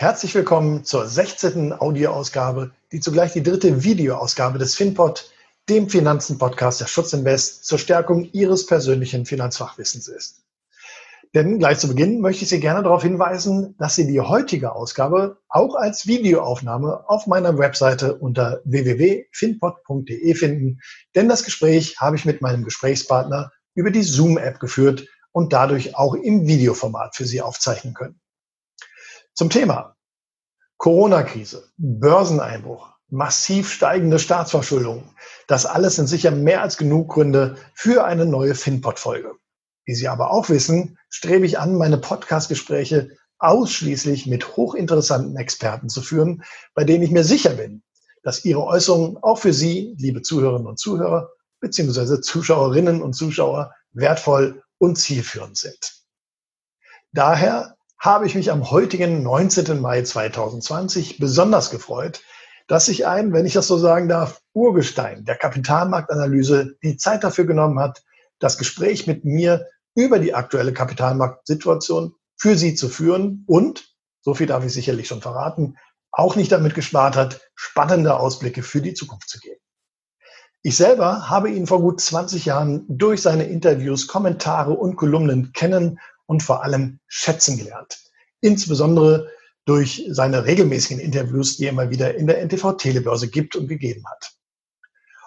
Herzlich willkommen zur 16. Audioausgabe, die zugleich die dritte Videoausgabe des FinPod, dem Finanzen-Podcast der Schutzinvest zur Stärkung Ihres persönlichen Finanzfachwissens ist. Denn gleich zu Beginn möchte ich Sie gerne darauf hinweisen, dass Sie die heutige Ausgabe auch als Videoaufnahme auf meiner Webseite unter www.finpod.de finden. Denn das Gespräch habe ich mit meinem Gesprächspartner über die Zoom-App geführt und dadurch auch im Videoformat für Sie aufzeichnen können. Zum Thema Corona-Krise, Börseneinbruch, massiv steigende Staatsverschuldung. Das alles sind sicher mehr als genug Gründe für eine neue FinPod-Folge. Wie Sie aber auch wissen, strebe ich an, meine Podcast-Gespräche ausschließlich mit hochinteressanten Experten zu führen, bei denen ich mir sicher bin, dass Ihre Äußerungen auch für Sie, liebe Zuhörerinnen und Zuhörer, beziehungsweise Zuschauerinnen und Zuschauer, wertvoll und zielführend sind. Daher habe ich mich am heutigen 19. Mai 2020 besonders gefreut, dass sich ein, wenn ich das so sagen darf, Urgestein der Kapitalmarktanalyse die Zeit dafür genommen hat, das Gespräch mit mir über die aktuelle Kapitalmarktsituation für Sie zu führen und, so viel darf ich sicherlich schon verraten, auch nicht damit gespart hat, spannende Ausblicke für die Zukunft zu geben. Ich selber habe ihn vor gut 20 Jahren durch seine Interviews, Kommentare und Kolumnen kennen und vor allem schätzen gelernt. Insbesondere durch seine regelmäßigen Interviews, die er immer wieder in der NTV Telebörse gibt und gegeben hat.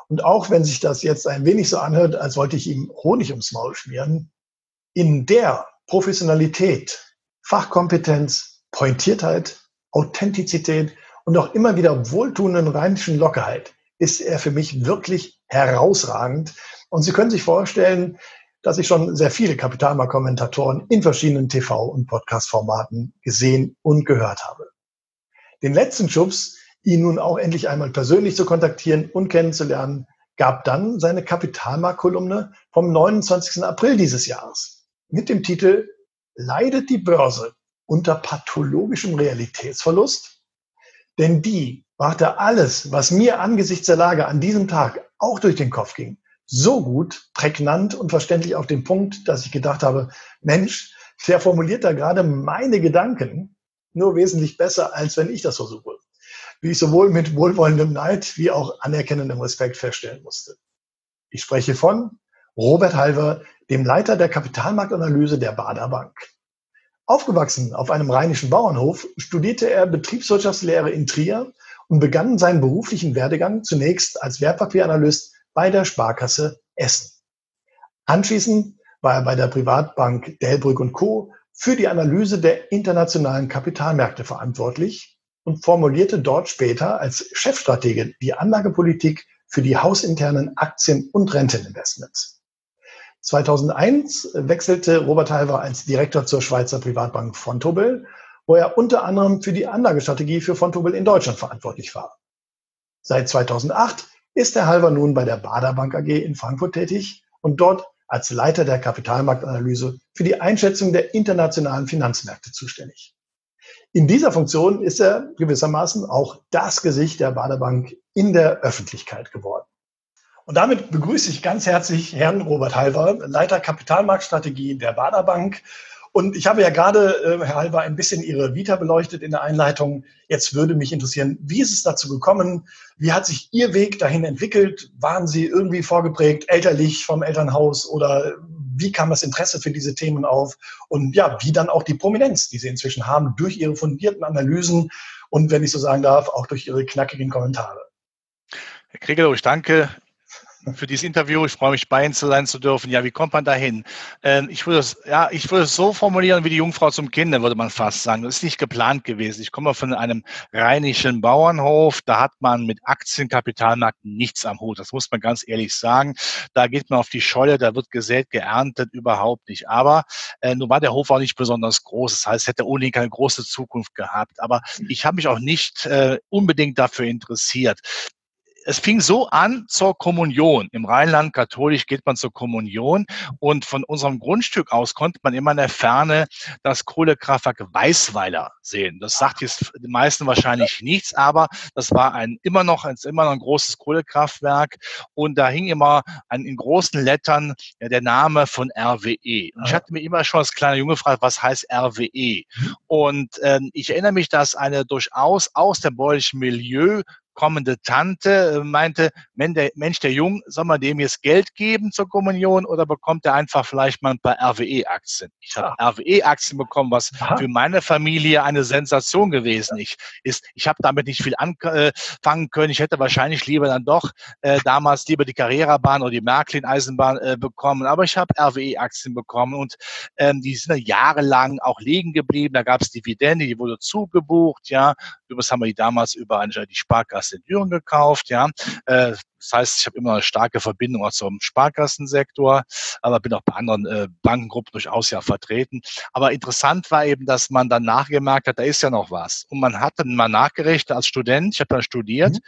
Und auch wenn sich das jetzt ein wenig so anhört, als wollte ich ihm Honig ums Maul schmieren, in der Professionalität, Fachkompetenz, Pointiertheit, Authentizität und auch immer wieder wohltuenden rheinischen Lockerheit ist er für mich wirklich herausragend. Und Sie können sich vorstellen, dass ich schon sehr viele Kapitalmarktkommentatoren in verschiedenen TV- und Podcast-Formaten gesehen und gehört habe. Den letzten Schubs, ihn nun auch endlich einmal persönlich zu kontaktieren und kennenzulernen, gab dann seine Kapitalmarktkolumne vom 29. April dieses Jahres mit dem Titel Leidet die Börse unter pathologischem Realitätsverlust? Denn die brachte alles, was mir angesichts der Lage an diesem Tag auch durch den Kopf ging, so gut, prägnant und verständlich auf den Punkt, dass ich gedacht habe, Mensch, der formuliert da gerade meine Gedanken nur wesentlich besser, als wenn ich das versuche. Wie ich sowohl mit wohlwollendem Neid wie auch anerkennendem Respekt feststellen musste. Ich spreche von Robert Halver, dem Leiter der Kapitalmarktanalyse der Bader Bank. Aufgewachsen auf einem rheinischen Bauernhof, studierte er Betriebswirtschaftslehre in Trier und begann seinen beruflichen Werdegang zunächst als Wertpapieranalyst bei der Sparkasse Essen. Anschließend war er bei der Privatbank Delbrück und Co. für die Analyse der internationalen Kapitalmärkte verantwortlich und formulierte dort später als Chefstratege die Anlagepolitik für die hausinternen Aktien- und Renteninvestments. 2001 wechselte Robert Halver als Direktor zur Schweizer Privatbank Fontobel, wo er unter anderem für die Anlagestrategie für Fontobel in Deutschland verantwortlich war. Seit 2008 ist der Halver nun bei der Bader Bank AG in Frankfurt tätig und dort als Leiter der Kapitalmarktanalyse für die Einschätzung der internationalen Finanzmärkte zuständig. In dieser Funktion ist er gewissermaßen auch das Gesicht der Bader Bank in der Öffentlichkeit geworden. Und damit begrüße ich ganz herzlich Herrn Robert Halver, Leiter Kapitalmarktstrategie der Bader Bank und ich habe ja gerade, äh, Herr Halber, ein bisschen Ihre Vita beleuchtet in der Einleitung. Jetzt würde mich interessieren, wie ist es dazu gekommen? Wie hat sich Ihr Weg dahin entwickelt? Waren Sie irgendwie vorgeprägt, elterlich vom Elternhaus oder wie kam das Interesse für diese Themen auf? Und ja, wie dann auch die Prominenz, die Sie inzwischen haben, durch Ihre fundierten Analysen und, wenn ich so sagen darf, auch durch Ihre knackigen Kommentare. Herr Kriegelow, ich danke für dieses Interview. Ich freue mich, bei Ihnen zu sein zu dürfen. Ja, wie kommt man dahin? Ähm, ich würde es, ja, ich würde es so formulieren wie die Jungfrau zum Kind, würde man fast sagen. Das ist nicht geplant gewesen. Ich komme von einem rheinischen Bauernhof. Da hat man mit Aktienkapitalmärkten nichts am Hut. Das muss man ganz ehrlich sagen. Da geht man auf die Scholle, da wird gesät, geerntet, überhaupt nicht. Aber äh, nun war der Hof auch nicht besonders groß. Das heißt, hätte ohnehin keine große Zukunft gehabt. Aber ich habe mich auch nicht äh, unbedingt dafür interessiert es fing so an zur Kommunion. Im Rheinland katholisch geht man zur Kommunion und von unserem Grundstück aus konnte man immer in der Ferne das Kohlekraftwerk Weißweiler sehen. Das sagt jetzt den meisten wahrscheinlich nichts, aber das war ein immer noch, ein, immer noch ein großes Kohlekraftwerk und da hing immer ein, in großen Lettern ja, der Name von RWE. Und ich hatte mir immer schon als kleiner Junge gefragt, was heißt RWE? Und ähm, ich erinnere mich, dass eine durchaus aus dem bäuerlichen Milieu kommende Tante äh, meinte, Mensch, der Jung, soll man dem jetzt Geld geben zur Kommunion oder bekommt er einfach vielleicht mal ein paar RWE-Aktien? Ich habe ah. RWE-Aktien bekommen, was Aha. für meine Familie eine Sensation gewesen ich, ist. Ich habe damit nicht viel anfangen können. Ich hätte wahrscheinlich lieber dann doch äh, damals lieber die Carrera-Bahn oder die Märklin-Eisenbahn äh, bekommen. Aber ich habe RWE-Aktien bekommen und ähm, die sind jahrelang auch liegen geblieben. Da gab es Dividende, die wurde zugebucht. Ja, übrigens haben wir die damals über eine, die Sparkasse Sparkasse in Düren gekauft, ja. Äh, das heißt, ich habe immer eine starke Verbindung auch zum Sparkassensektor, aber bin auch bei anderen äh, Bankengruppen durchaus ja vertreten. Aber interessant war eben, dass man dann nachgemerkt hat, da ist ja noch was. Und man hat dann mal nachgerechnet als Student, ich habe dann studiert, mhm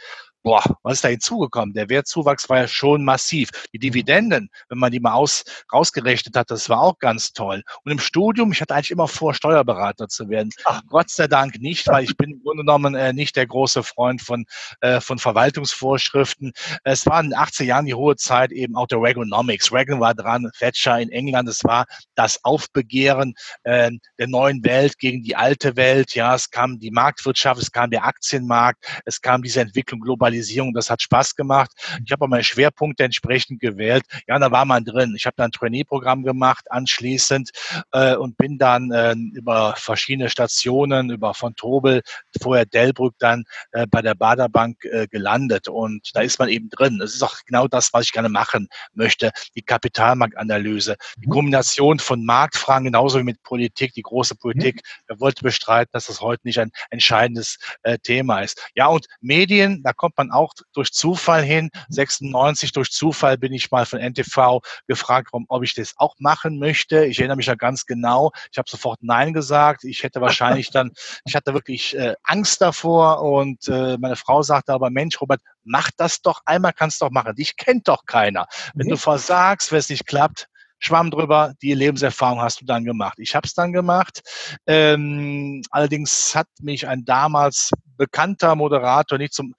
boah, was ist da hinzugekommen? Der Wertzuwachs war ja schon massiv. Die Dividenden, wenn man die mal aus, rausgerechnet hat, das war auch ganz toll. Und im Studium, ich hatte eigentlich immer vor, Steuerberater zu werden. Ach. Gott sei Dank nicht, weil ich bin im Grunde genommen äh, nicht der große Freund von, äh, von Verwaltungsvorschriften. Es war in den 80er Jahren die hohe Zeit eben auch der Reaganomics. Reagan war dran, Thatcher in England. Es war das Aufbegehren äh, der neuen Welt gegen die alte Welt. Ja, es kam die Marktwirtschaft, es kam der Aktienmarkt, es kam diese Entwicklung global Digitalisierung. Das hat Spaß gemacht. Ich habe auch meine Schwerpunkte entsprechend gewählt. Ja, da war man drin. Ich habe dann ein Trainee-Programm gemacht anschließend äh, und bin dann äh, über verschiedene Stationen, über von Tobel, vorher Delbrück, dann äh, bei der Baderbank äh, gelandet. Und da ist man eben drin. Das ist auch genau das, was ich gerne machen möchte. Die Kapitalmarktanalyse, die mhm. Kombination von Marktfragen, genauso wie mit Politik, die große Politik. Wer wollte bestreiten, dass das heute nicht ein entscheidendes äh, Thema ist. Ja, und Medien, da kommt man man auch durch Zufall hin. 96 durch Zufall bin ich mal von NTV gefragt ob ich das auch machen möchte. Ich erinnere mich ja ganz genau. Ich habe sofort Nein gesagt. Ich hätte wahrscheinlich dann, ich hatte wirklich äh, Angst davor und äh, meine Frau sagte aber, Mensch, Robert, mach das doch einmal, kannst doch machen. Dich kennt doch keiner. Wenn mhm. du versagst, wenn es nicht klappt, Schwamm drüber, die Lebenserfahrung hast du dann gemacht. Ich habe es dann gemacht. Ähm, allerdings hat mich ein damals bekannter Moderator nicht zum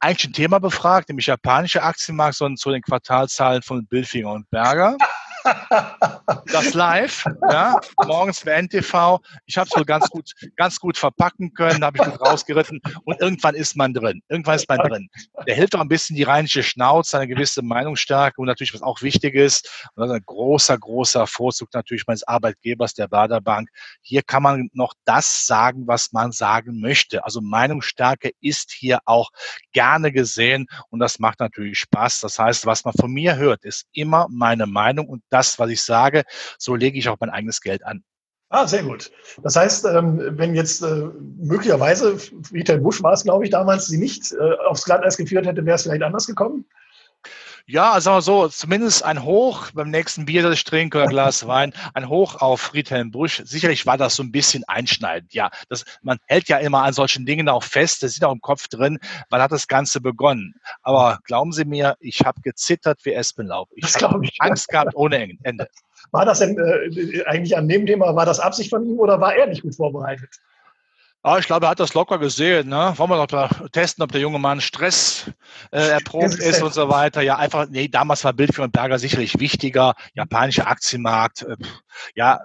eigentlich ein Thema befragt, nämlich japanische Aktienmarkt, sondern zu den Quartalzahlen von Billfinger und Berger das live, ja, morgens für NTV. Ich habe es wohl ganz gut, ganz gut verpacken können, habe ich gut rausgeritten und irgendwann ist man drin. Irgendwann ist man drin. Der hilft auch ein bisschen die rheinische Schnauze, eine gewisse Meinungsstärke und natürlich, was auch wichtig ist, und das ist ein großer, großer Vorzug natürlich meines Arbeitgebers, der Baderbank. Hier kann man noch das sagen, was man sagen möchte. Also Meinungsstärke ist hier auch gerne gesehen und das macht natürlich Spaß. Das heißt, was man von mir hört, ist immer meine Meinung und das, was ich sage, so lege ich auch mein eigenes Geld an. Ah, sehr gut. Das heißt, ähm, wenn jetzt äh, möglicherweise, Friedhelm Busch war es, glaube ich, damals, sie nicht äh, aufs Glatteis geführt hätte, wäre es vielleicht anders gekommen? Ja, sagen wir so, zumindest ein Hoch beim nächsten Bier, das ich trinke oder Glas Wein, ein Hoch auf Friedhelm Busch. Sicherlich war das so ein bisschen einschneidend. Ja, das, man hält ja immer an solchen Dingen auch fest. Das ist auch im Kopf drin. Wann hat das Ganze begonnen? Aber glauben Sie mir, ich habe gezittert wie Espenlaub. Ich habe Angst gehabt ohne Ende. War das denn äh, eigentlich an dem Thema, war das Absicht von ihm oder war er nicht gut vorbereitet? Ah, ich glaube, er hat das locker gesehen. Ne? Wollen wir noch testen, ob der junge Mann Stress äh, erprobt ist und so weiter. Ja, einfach, nee, damals war Bild für einen Berger sicherlich wichtiger. Japanischer Aktienmarkt. Äh, ja,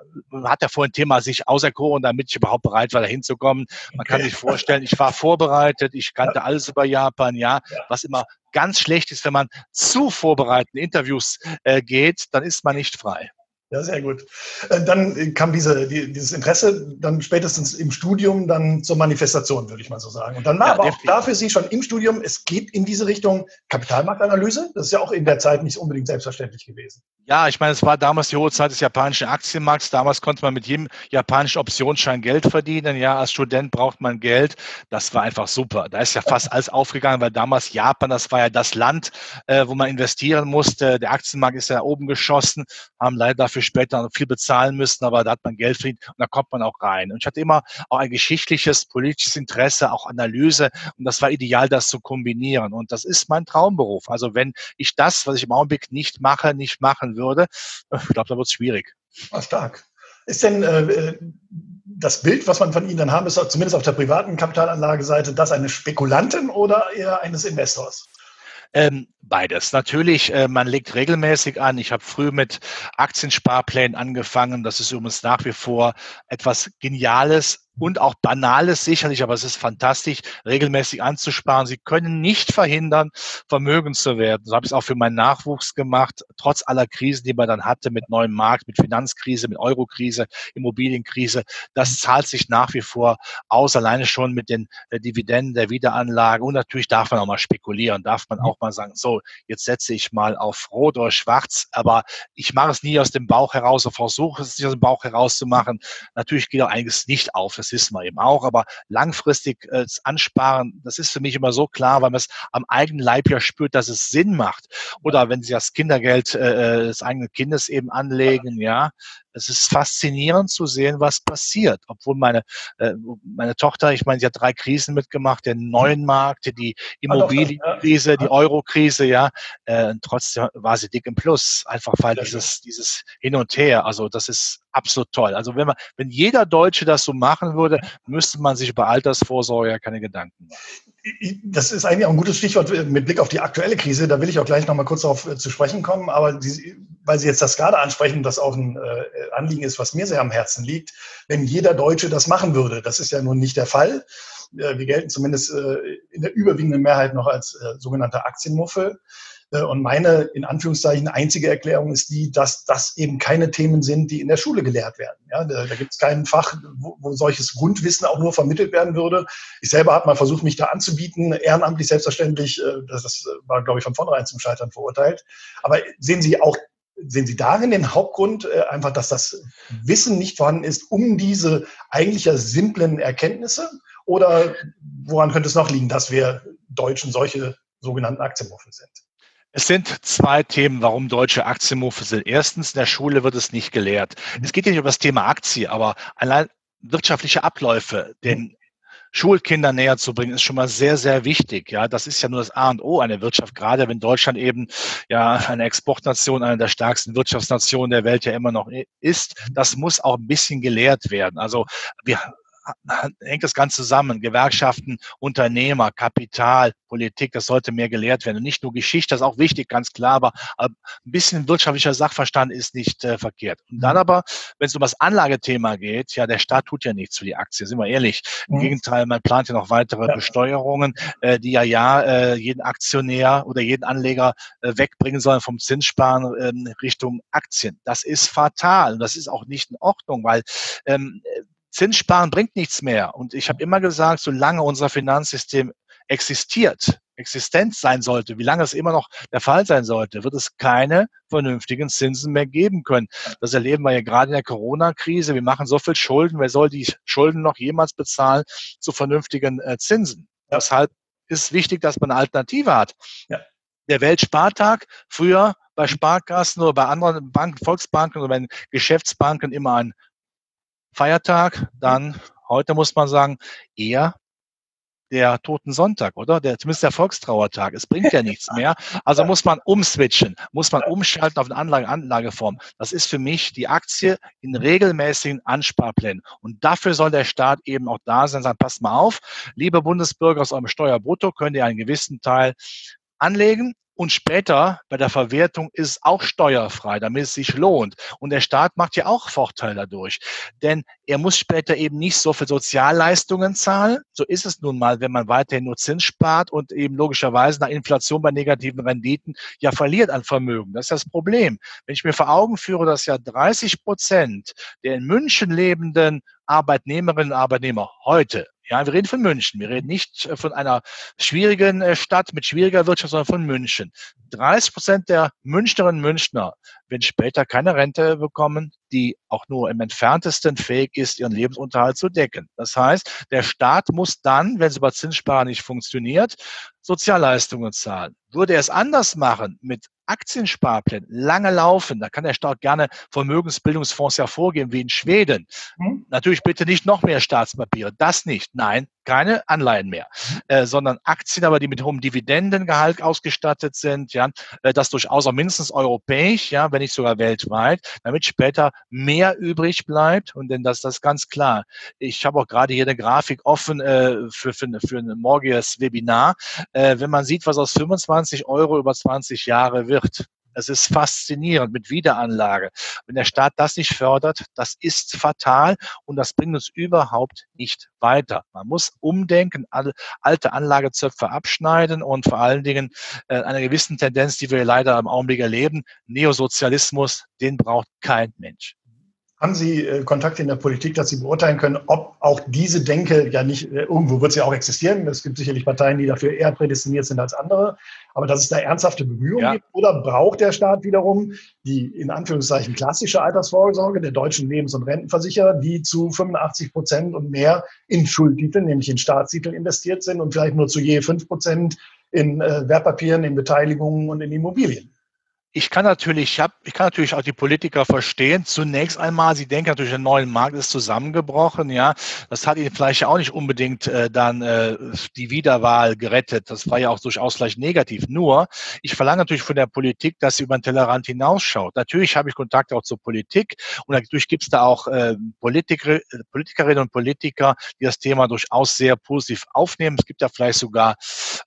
hat er vorhin Thema sich auserkoren, damit ich überhaupt bereit war, da hinzukommen. Man okay. kann sich vorstellen, ich war vorbereitet, ich kannte ja. alles über Japan, ja, ja, was immer ganz schlecht ist, wenn man zu vorbereiteten Interviews äh, geht, dann ist man nicht frei. Ja, sehr gut. Äh, dann kam diese, die, dieses Interesse dann spätestens im Studium dann zur Manifestation, würde ich mal so sagen. Und dann war ja, aber auch da für Sie schon im Studium, es geht in diese Richtung Kapitalmarktanalyse. Das ist ja auch in der Zeit nicht unbedingt selbstverständlich gewesen. Ja, ich meine, es war damals die hohe Zeit des japanischen Aktienmarkts. Damals konnte man mit jedem japanischen Optionsschein Geld verdienen. Ja, als Student braucht man Geld. Das war einfach super. Da ist ja fast alles aufgegangen, weil damals Japan, das war ja das Land, äh, wo man investieren musste. Der Aktienmarkt ist ja oben geschossen, haben leider dafür dafür später viel bezahlen müssen, aber da hat man Geld verdient und da kommt man auch rein. Und ich hatte immer auch ein geschichtliches, politisches Interesse, auch Analyse und das war ideal, das zu kombinieren. Und das ist mein Traumberuf. Also wenn ich das, was ich im Augenblick nicht mache, nicht machen würde, ich glaube, da wird es schwierig. Ah, stark. Ist denn äh, das Bild, was man von Ihnen dann haben, ist zumindest auf der privaten Kapitalanlageseite, das eines Spekulanten oder eher eines Investors? Ähm, beides. Natürlich, äh, man legt regelmäßig an. Ich habe früh mit Aktiensparplänen angefangen. Das ist übrigens nach wie vor etwas Geniales und auch Banales sicherlich, aber es ist fantastisch, regelmäßig anzusparen. Sie können nicht verhindern, vermögend zu werden. So habe ich es auch für meinen Nachwuchs gemacht, trotz aller Krisen, die man dann hatte mit neuem Markt, mit Finanzkrise, mit Eurokrise, Immobilienkrise. Das zahlt sich nach wie vor aus, alleine schon mit den äh, Dividenden der Wiederanlage. Und natürlich darf man auch mal spekulieren, darf man auch mal sagen, so, jetzt setze ich mal auf Rot oder Schwarz, aber ich mache es nie aus dem Bauch heraus und versuche es nicht aus dem Bauch heraus zu machen. Natürlich geht auch einiges nicht auf. Das wissen wir eben auch, aber langfristig äh, ansparen, das ist für mich immer so klar, weil man es am eigenen Leib ja spürt, dass es Sinn macht. Oder wenn Sie das Kindergeld äh, äh des eigenen Kindes eben anlegen, ja, es ist faszinierend zu sehen, was passiert. Obwohl meine, äh, meine Tochter, ich meine, sie hat drei Krisen mitgemacht, den neuen Markt, die Immobilienkrise, die Eurokrise, ja. Äh, trotzdem war sie dick im Plus. Einfach weil dieses, dieses Hin und Her, also das ist absolut toll. Also wenn man, wenn jeder Deutsche das so machen würde, müsste man sich über Altersvorsorge keine Gedanken machen. Das ist eigentlich auch ein gutes Stichwort mit Blick auf die aktuelle Krise. Da will ich auch gleich noch mal kurz darauf äh, zu sprechen kommen. Aber die, weil Sie jetzt das gerade ansprechen, das auch ein äh, Anliegen ist, was mir sehr am Herzen liegt, wenn jeder Deutsche das machen würde. Das ist ja nun nicht der Fall. Äh, wir gelten zumindest in der überwiegenden Mehrheit noch als sogenannte Aktienmuffel. Äh, und meine, in Anführungszeichen, einzige Erklärung ist die, dass das eben keine Themen sind, die in der Schule gelehrt werden. Ja, da, da gibt es kein Fach, wo, wo solches Grundwissen auch nur vermittelt werden würde. Ich selber habe mal versucht, mich da anzubieten, ehrenamtlich selbstverständlich. Äh, das, war, glaube ich, von vornherein zum Scheitern verurteilt. Aber sehen Sie auch sehen Sie darin den Hauptgrund, äh, einfach, dass das Wissen nicht vorhanden ist um diese eigentlich ja simplen Erkenntnisse? Oder woran könnte es noch liegen, dass wir Deutschen solche sogenannten Aktienmuffel sind? Es sind zwei Themen, warum deutsche Aktienmuffel sind. Erstens, in der Schule wird es nicht gelehrt. Es geht ja nicht um das Thema Aktie, aber allein wirtschaftliche Abläufe, den Schulkindern näher zu bringen, ist schon mal sehr, sehr wichtig. Ja, das ist ja nur das A und O einer Wirtschaft, gerade wenn Deutschland eben ja eine Exportnation, eine der stärksten Wirtschaftsnationen der Welt ja immer noch ist. Das muss auch ein bisschen gelehrt werden. Also wir hängt das Ganze zusammen. Gewerkschaften, Unternehmer, Kapital, Politik, das sollte mehr gelehrt werden. Und nicht nur Geschichte, das ist auch wichtig, ganz klar, aber ein bisschen wirtschaftlicher Sachverstand ist nicht äh, verkehrt. Und dann mhm. aber, wenn es um das Anlagethema geht, ja, der Staat tut ja nichts für die Aktie, sind wir ehrlich. Im mhm. Gegenteil, man plant ja noch weitere ja. Besteuerungen, äh, die ja ja äh, jeden Aktionär oder jeden Anleger äh, wegbringen sollen vom Zinssparen ähm, Richtung Aktien. Das ist fatal und das ist auch nicht in Ordnung, weil ähm, Zinssparen bringt nichts mehr. Und ich habe immer gesagt, solange unser Finanzsystem existiert, existent sein sollte, wie lange es immer noch der Fall sein sollte, wird es keine vernünftigen Zinsen mehr geben können. Das erleben wir ja gerade in der Corona-Krise. Wir machen so viel Schulden. Wer soll die Schulden noch jemals bezahlen zu vernünftigen äh, Zinsen? Deshalb ist wichtig, dass man eine Alternative hat. Ja. Der Weltspartag, früher bei Sparkassen oder bei anderen Banken, Volksbanken oder bei Geschäftsbanken immer ein Feiertag, dann heute muss man sagen, eher der Toten Sonntag, oder? Der, zumindest der Volkstrauertag. Es bringt ja nichts mehr. Also muss man umswitchen, muss man umschalten auf eine Anlage, Anlageform. Das ist für mich die Aktie in regelmäßigen Ansparplänen. Und dafür soll der Staat eben auch da sein, sagen, passt mal auf, liebe Bundesbürger aus eurem Steuerbrutto, könnt ihr einen gewissen Teil anlegen, und später bei der Verwertung ist es auch steuerfrei, damit es sich lohnt. Und der Staat macht ja auch Vorteil dadurch. Denn er muss später eben nicht so viel Sozialleistungen zahlen. So ist es nun mal, wenn man weiterhin nur Zins spart und eben logischerweise nach Inflation bei negativen Renditen ja verliert an Vermögen. Das ist das Problem. Wenn ich mir vor Augen führe, dass ja 30 Prozent der in München lebenden Arbeitnehmerinnen und Arbeitnehmer heute ja, wir reden von München. Wir reden nicht äh, von einer schwierigen äh, Stadt mit schwieriger Wirtschaft, sondern von München. 30 Prozent der Münchnerinnen und Münchner werden später keine Rente bekommen, die auch nur im entferntesten fähig ist, ihren Lebensunterhalt zu decken. Das heißt, der Staat muss dann, wenn es über Zinssparen nicht funktioniert, Sozialleistungen zahlen. Würde er es anders machen mit Aktiensparplänen, lange laufen, da kann der Staat gerne Vermögensbildungsfonds hervorgeben, wie in Schweden. Mhm. Natürlich bitte nicht noch mehr Staatspapiere, das nicht. Nein, keine Anleihen mehr, äh, sondern Aktien, aber die mit hohem Dividendengehalt ausgestattet sind, ja, äh, das durchaus auch mindestens europäisch, ja, wenn nicht sogar weltweit, damit später mehr übrig bleibt. Und denn das, das ist ganz klar. Ich habe auch gerade hier eine Grafik offen äh, für, für, für ein morgiges Webinar. Äh, wenn man sieht, was aus 25 Euro über 20 Jahre wird, Es ist faszinierend mit Wiederanlage. Wenn der Staat das nicht fördert, das ist fatal und das bringt uns überhaupt nicht weiter. Man muss umdenken, alte Anlagezöpfe abschneiden und vor allen Dingen äh, einer gewissen Tendenz, die wir leider im Augenblick erleben, Neosozialismus, den braucht kein Mensch. Haben Sie äh, Kontakte in der Politik, dass Sie beurteilen können, ob auch diese Denke ja nicht, äh, irgendwo wird sie auch existieren. Es gibt sicherlich Parteien, die dafür eher prädestiniert sind als andere. Aber dass es da ernsthafte Bemühungen ja. gibt? Oder braucht der Staat wiederum die in Anführungszeichen klassische Altersvorsorge der deutschen Lebens- und Rentenversicherer, die zu 85 Prozent und mehr in Schuldtiteln, nämlich in Staatstiteln investiert sind und vielleicht nur zu je fünf Prozent in äh, Wertpapieren, in Beteiligungen und in Immobilien? Ich kann natürlich, ich, hab, ich kann natürlich auch die Politiker verstehen. Zunächst einmal, sie denken natürlich, der neue Markt ist zusammengebrochen. Ja, das hat ihnen vielleicht auch nicht unbedingt äh, dann äh, die Wiederwahl gerettet. Das war ja auch durchaus vielleicht negativ. Nur, ich verlange natürlich von der Politik, dass sie über den Tellerrand hinausschaut. Natürlich habe ich Kontakt auch zur Politik und natürlich gibt es da auch äh, Politiker, Politikerinnen und Politiker, die das Thema durchaus sehr positiv aufnehmen. Es gibt ja vielleicht sogar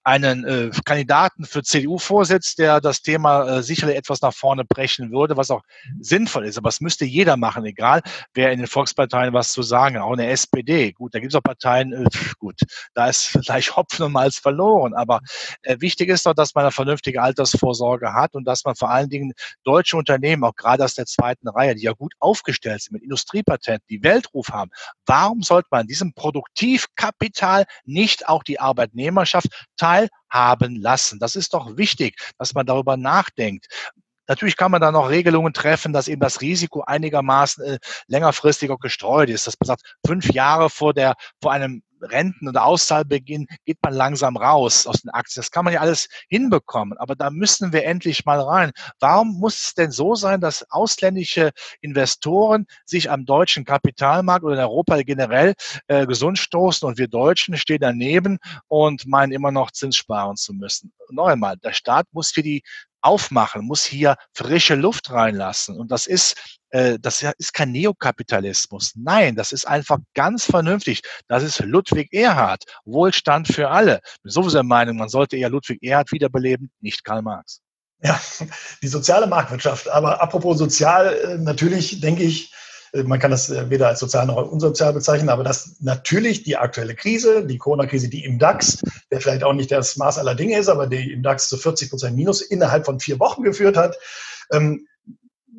einen äh, Kandidaten für CDU-Vorsitz, der das Thema äh, sicherlich etwas nach vorne brechen würde, was auch sinnvoll ist. Aber es müsste jeder machen, egal wer in den Volksparteien was zu sagen, auch in der SPD. Gut, da gibt es auch Parteien, äh, gut, da ist vielleicht Hopfen und Malz verloren. Aber äh, wichtig ist doch, dass man eine vernünftige Altersvorsorge hat und dass man vor allen Dingen deutsche Unternehmen, auch gerade aus der zweiten Reihe, die ja gut aufgestellt sind mit Industriepatenten, die Weltruf haben, warum sollte man diesem Produktivkapital nicht auch die Arbeitnehmerschaft teilhaben lassen? Das ist doch wichtig, dass man darüber nachdenkt. Natürlich kann man da noch Regelungen treffen, dass eben das Risiko einigermaßen äh, längerfristig auch gestreut ist. Dass man sagt, fünf Jahre vor der, vor einem Renten- oder Auszahlbeginn geht man langsam raus aus den Aktien. Das kann man ja alles hinbekommen, aber da müssen wir endlich mal rein. Warum muss es denn so sein, dass ausländische Investoren sich am deutschen Kapitalmarkt oder in Europa generell äh, gesund stoßen und wir Deutschen stehen daneben und meinen immer noch Zins sparen zu müssen? Noch einmal, der Staat muss für die aufmachen, muss hier frische Luft reinlassen. Und das ist, äh, das ist kein Neokapitalismus. Nein, das ist einfach ganz vernünftig. Das ist Ludwig Erhard. Wohlstand für alle. Bin sowieso der Meinung, man sollte eher Ludwig Erhard wiederbeleben, nicht Karl Marx. Ja, die soziale Marktwirtschaft. Aber apropos sozial, äh, natürlich denke ich, äh, man kann das weder als sozial noch als unsozial bezeichnen, aber dass natürlich die aktuelle Krise, die Corona-Krise, die im DAX, der vielleicht auch nicht das Maß aller Dinge ist, aber die im DAX zu 40 Prozent Minus innerhalb von vier Wochen geführt hat, ähm,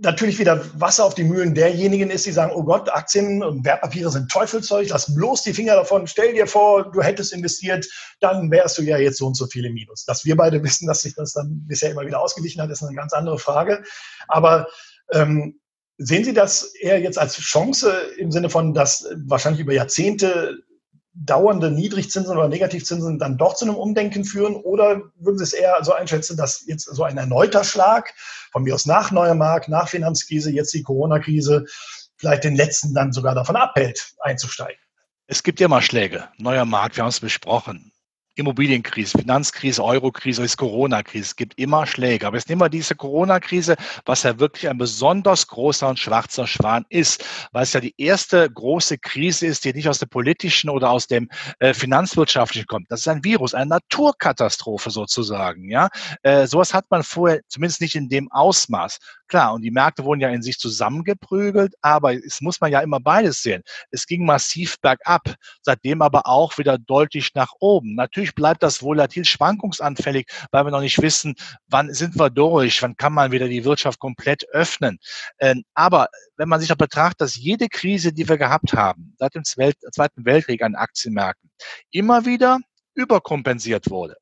natürlich wieder Wasser auf die Mühlen derjenigen ist, die sagen, oh Gott, Aktien und Wertpapiere sind Teufelszeug, lass bloß die Finger davon, stell dir vor, du hättest investiert, dann wärst du ja jetzt so und so viele Minus. Dass wir beide wissen, dass sich das dann bisher immer wieder ausgeglichen hat, ist eine ganz andere Frage. Aber ähm, Sehen Sie das eher jetzt als Chance im Sinne von, dass wahrscheinlich über Jahrzehnte dauernde Niedrigzinsen oder Negativzinsen dann doch zu einem Umdenken führen? Oder würden Sie es eher so einschätzen, dass jetzt so ein erneuter Schlag, von mir aus nach neuer Markt, nach Finanzkrise, jetzt die Corona-Krise, vielleicht den letzten dann sogar davon abhält, einzusteigen? Es gibt ja immer Schläge. Neuer Markt, wir haben es besprochen. Immobilienkrise, Finanzkrise, Eurokrise, ist Corona-Krise. Es gibt immer Schläge. Aber jetzt nehmen wir diese Corona-Krise, was ja wirklich ein besonders großer und schwarzer Schwan ist, weil es ja die erste große Krise ist, die nicht aus der politischen oder aus dem äh, finanzwirtschaftlichen kommt. Das ist ein Virus, eine Naturkatastrophe sozusagen. Ja, äh, sowas hat man vorher zumindest nicht in dem Ausmaß. Klar, und die Märkte wurden ja in sich zusammengeprügelt, aber es muss man ja immer beides sehen. Es ging massiv bergab, seitdem aber auch wieder deutlich nach oben. Natürlich bleibt das volatil schwankungsanfällig, weil wir noch nicht wissen, wann sind wir durch, wann kann man wieder die Wirtschaft komplett öffnen. Ähm, aber wenn man sich auch betrachtet, dass jede Krise, die wir gehabt haben, seit dem Zweiten Weltkrieg an Aktienmärkten, immer wieder überkompensiert wurde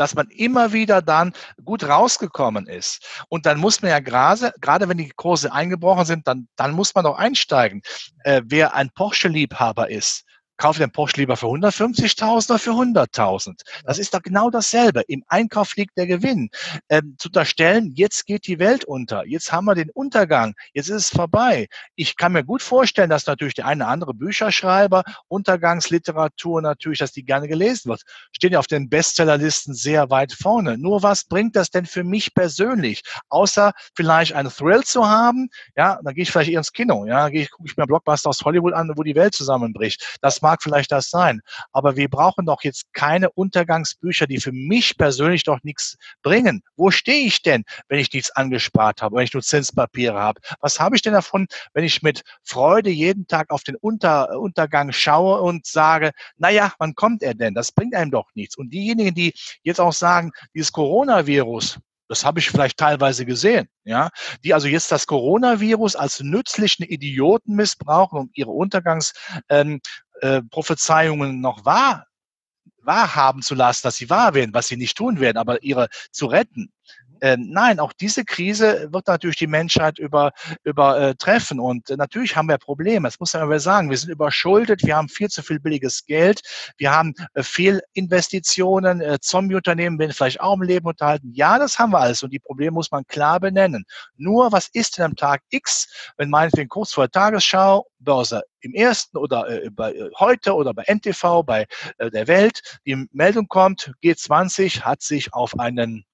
dass man immer wieder dann gut rausgekommen ist. Und dann muss man ja gerade, gerade wenn die Kurse eingebrochen sind, dann, dann muss man doch einsteigen. Äh, wer ein Porsche-Liebhaber ist, kauf den Porsche lieber für 150.000 oder für 100.000. Das ist doch genau dasselbe. Im Einkauf liegt der Gewinn. Ähm, zu unterstellen, jetzt geht die Welt unter, jetzt haben wir den Untergang, jetzt ist es vorbei. Ich kann mir gut vorstellen, dass natürlich der eine oder andere Bücherschreiber, Untergangsliteratur natürlich, dass die gerne gelesen wird. Stehen ja auf den Bestsellerlisten sehr weit vorne. Nur was bringt das denn für mich persönlich? Außer vielleicht einen Thrill zu haben, ja, dann gehe ich vielleicht eher ins Kino, ja, gehe ich, gucke ich mir Blockbuster aus Hollywood an, wo die Welt zusammenbricht. Das mag vielleicht das sein. Aber wir brauchen doch jetzt keine Untergangsbücher, die für mich persönlich doch nichts bringen. Wo stehe ich denn, wenn ich nichts angespart habe, wenn ich nur Zinspapiere habe? Was habe ich denn davon, wenn ich mit Freude jeden Tag auf den Unter, Untergang schaue und sage, naja, wann kommt er denn? Das bringt einem doch nichts. Und diejenigen, die jetzt auch sagen, dieses Coronavirus, das habe ich vielleicht teilweise gesehen, ja, die also jetzt das Coronavirus als nützlichen Idioten missbrauchen, um ihre Untergangsprophezeiungen ähm, äh, noch wahr wahrhaben zu lassen, dass sie wahr werden, was sie nicht tun werden, aber ihre zu retten. Ähm, nein, auch diese Krise wird natürlich die Menschheit über, übertreffen. Äh, und äh, natürlich haben wir Probleme. Das muss man sagen. Wir sind überschuldet. Wir haben viel zu viel billiges Geld. Wir haben äh, Fehlinvestitionen. Äh, Zombie-Unternehmen werden vielleicht auch im Leben unterhalten. Ja, das haben wir alles. Und die Probleme muss man klar benennen. Nur, was ist denn am Tag X, wenn meinetwegen kurz vor der Tagesschau, Börse im ersten oder äh, bei äh, heute oder bei NTV, bei äh, der Welt, die Meldung kommt, G20 hat sich auf einen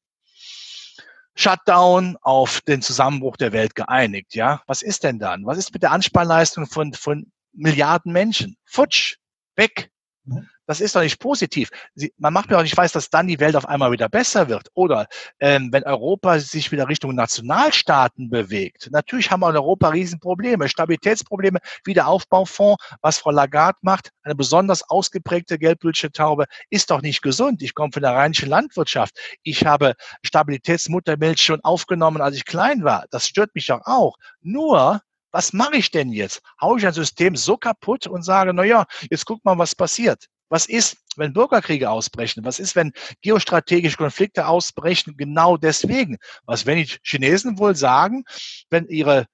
Shutdown auf den Zusammenbruch der Welt geeinigt. Ja, was ist denn dann? Was ist mit der Anspannleistung von, von Milliarden Menschen? Futsch, weg. Mhm. Das ist doch nicht positiv. Sie, man macht mir auch nicht weiß, dass dann die Welt auf einmal wieder besser wird. Oder ähm, wenn Europa sich wieder Richtung Nationalstaaten bewegt. Natürlich haben wir in Europa Riesenprobleme, Stabilitätsprobleme, Wiederaufbaufonds, was Frau Lagarde macht, eine besonders ausgeprägte Geldbüllche-Taube, ist doch nicht gesund. Ich komme von der rheinischen Landwirtschaft. Ich habe Stabilitätsmuttermilch schon aufgenommen, als ich klein war. Das stört mich doch auch. Nur, was mache ich denn jetzt? Hau ich ein System so kaputt und sage, na ja, jetzt guck mal, was passiert. Was ist, wenn Bürgerkriege ausbrechen? Was ist, wenn geostrategische Konflikte ausbrechen? Genau deswegen. Was werden die Chinesen wohl sagen, wenn ihre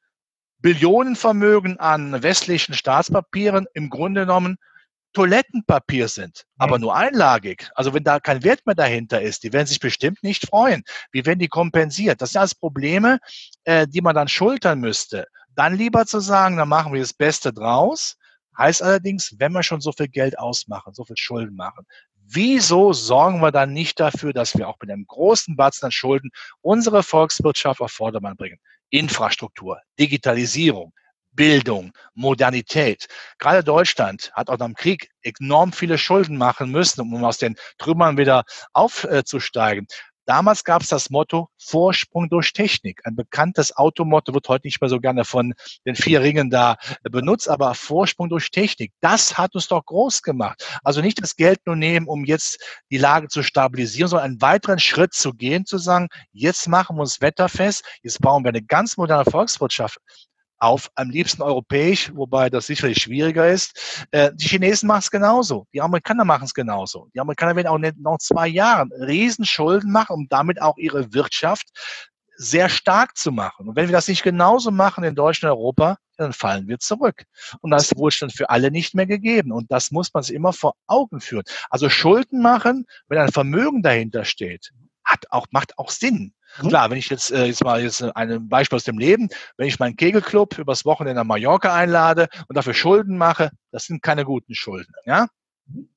Billionenvermögen an westlichen Staatspapieren im Grunde genommen Toilettenpapier sind, aber nur einlagig. Also wenn da kein Wert mehr dahinter ist, die werden sich bestimmt nicht freuen. Wie werden die kompensiert? Das sind alles Probleme, äh, die man dann schultern müsste. Dann lieber zu sagen, dann machen wir das Beste draus Heißt allerdings, wenn wir schon so viel Geld ausmachen, so viel Schulden machen, wieso sorgen wir dann nicht dafür, dass wir auch mit einem großen Batzen an Schulden unsere Volkswirtschaft auf Vordermann bringen? Infrastruktur, Digitalisierung, Bildung, Modernität. Gerade Deutschland hat auch nach dem Krieg enorm viele Schulden machen müssen, um aus den Trümmern wieder aufzusteigen. Damals gab es das Motto Vorsprung durch Technik. Ein bekanntes Automotto wird heute nicht mehr so gerne von den vier Ringen da benutzt, aber Vorsprung durch Technik, das hat uns doch groß gemacht. Also nicht das Geld nur nehmen, um jetzt die Lage zu stabilisieren, sondern einen weiteren Schritt zu gehen, zu sagen, jetzt machen wir uns wetterfest, jetzt bauen wir eine ganz moderne Volkswirtschaft auf, am liebsten europäisch, wobei das sicherlich schwieriger ist. Äh, die Chinesen machen es genauso, die Amerikaner machen es genauso. Die Amerikaner werden auch nicht noch zwei Jahren Riesenschulden machen, um damit auch ihre Wirtschaft sehr stark zu machen. Und wenn wir das nicht genauso machen in Deutschland und Europa, dann fallen wir zurück. Und da ist Wohlstand für alle nicht mehr gegeben. Und das muss man sich immer vor Augen führen. Also Schulden machen, wenn ein Vermögen dahinter steht, hat auch, macht auch Sinn. Mhm. Klar, wenn ich jetzt, äh, jetzt mal jetzt ein Beispiel aus dem Leben, wenn ich meinen Kegelclub übers Wochenende nach Mallorca einlade und dafür Schulden mache, das sind keine guten Schulden. Ja? Mhm.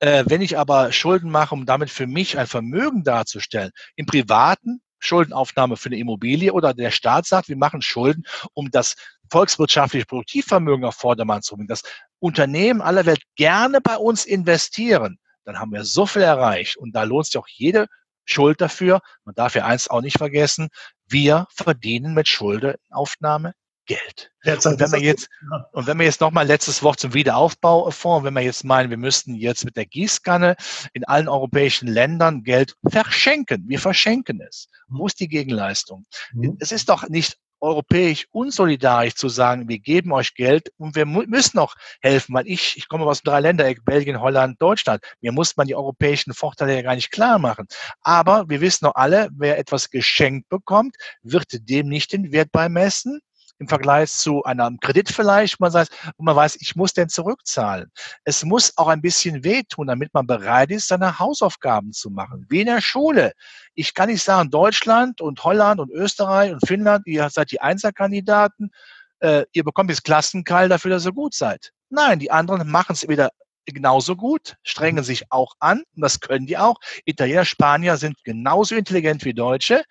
Äh, wenn ich aber Schulden mache, um damit für mich ein Vermögen darzustellen, im privaten Schuldenaufnahme für eine Immobilie oder der Staat sagt, wir machen Schulden, um das volkswirtschaftliche Produktivvermögen auf Vordermann zu bringen, dass Unternehmen aller Welt gerne bei uns investieren, dann haben wir so viel erreicht. Und da lohnt sich auch jede Schuld dafür. Man darf ja eins auch nicht vergessen, wir verdienen mit Schuldenaufnahme Geld. Und wenn wir jetzt, und wenn wir jetzt nochmal letztes Wort zum Wiederaufbaufonds, wenn wir jetzt meinen, wir müssten jetzt mit der Gießkanne in allen europäischen Ländern Geld verschenken. Wir verschenken es. Wo ist die Gegenleistung? Mhm. Es ist doch nicht europäisch unsolidarisch zu sagen, wir geben euch Geld und wir müssen auch helfen, weil ich, ich komme aus drei Ländern, Belgien, Holland, Deutschland. Mir muss man die europäischen Vorteile ja gar nicht klar machen. Aber wir wissen doch alle, wer etwas geschenkt bekommt, wird dem nicht den Wert beimessen, im Vergleich zu einem Kredit vielleicht, man, sagt, wo man weiß, ich muss den zurückzahlen. Es muss auch ein bisschen wehtun, damit man bereit ist, seine Hausaufgaben zu machen. Wie in der Schule. Ich kann nicht sagen, Deutschland und Holland und Österreich und Finnland, ihr seid die Einzelkandidaten, äh, ihr bekommt jetzt Klassenkeil dafür, dass ihr gut seid. Nein, die anderen machen es wieder genauso gut, strengen sich auch an, und das können die auch. Italiener, Spanier sind genauso intelligent wie Deutsche.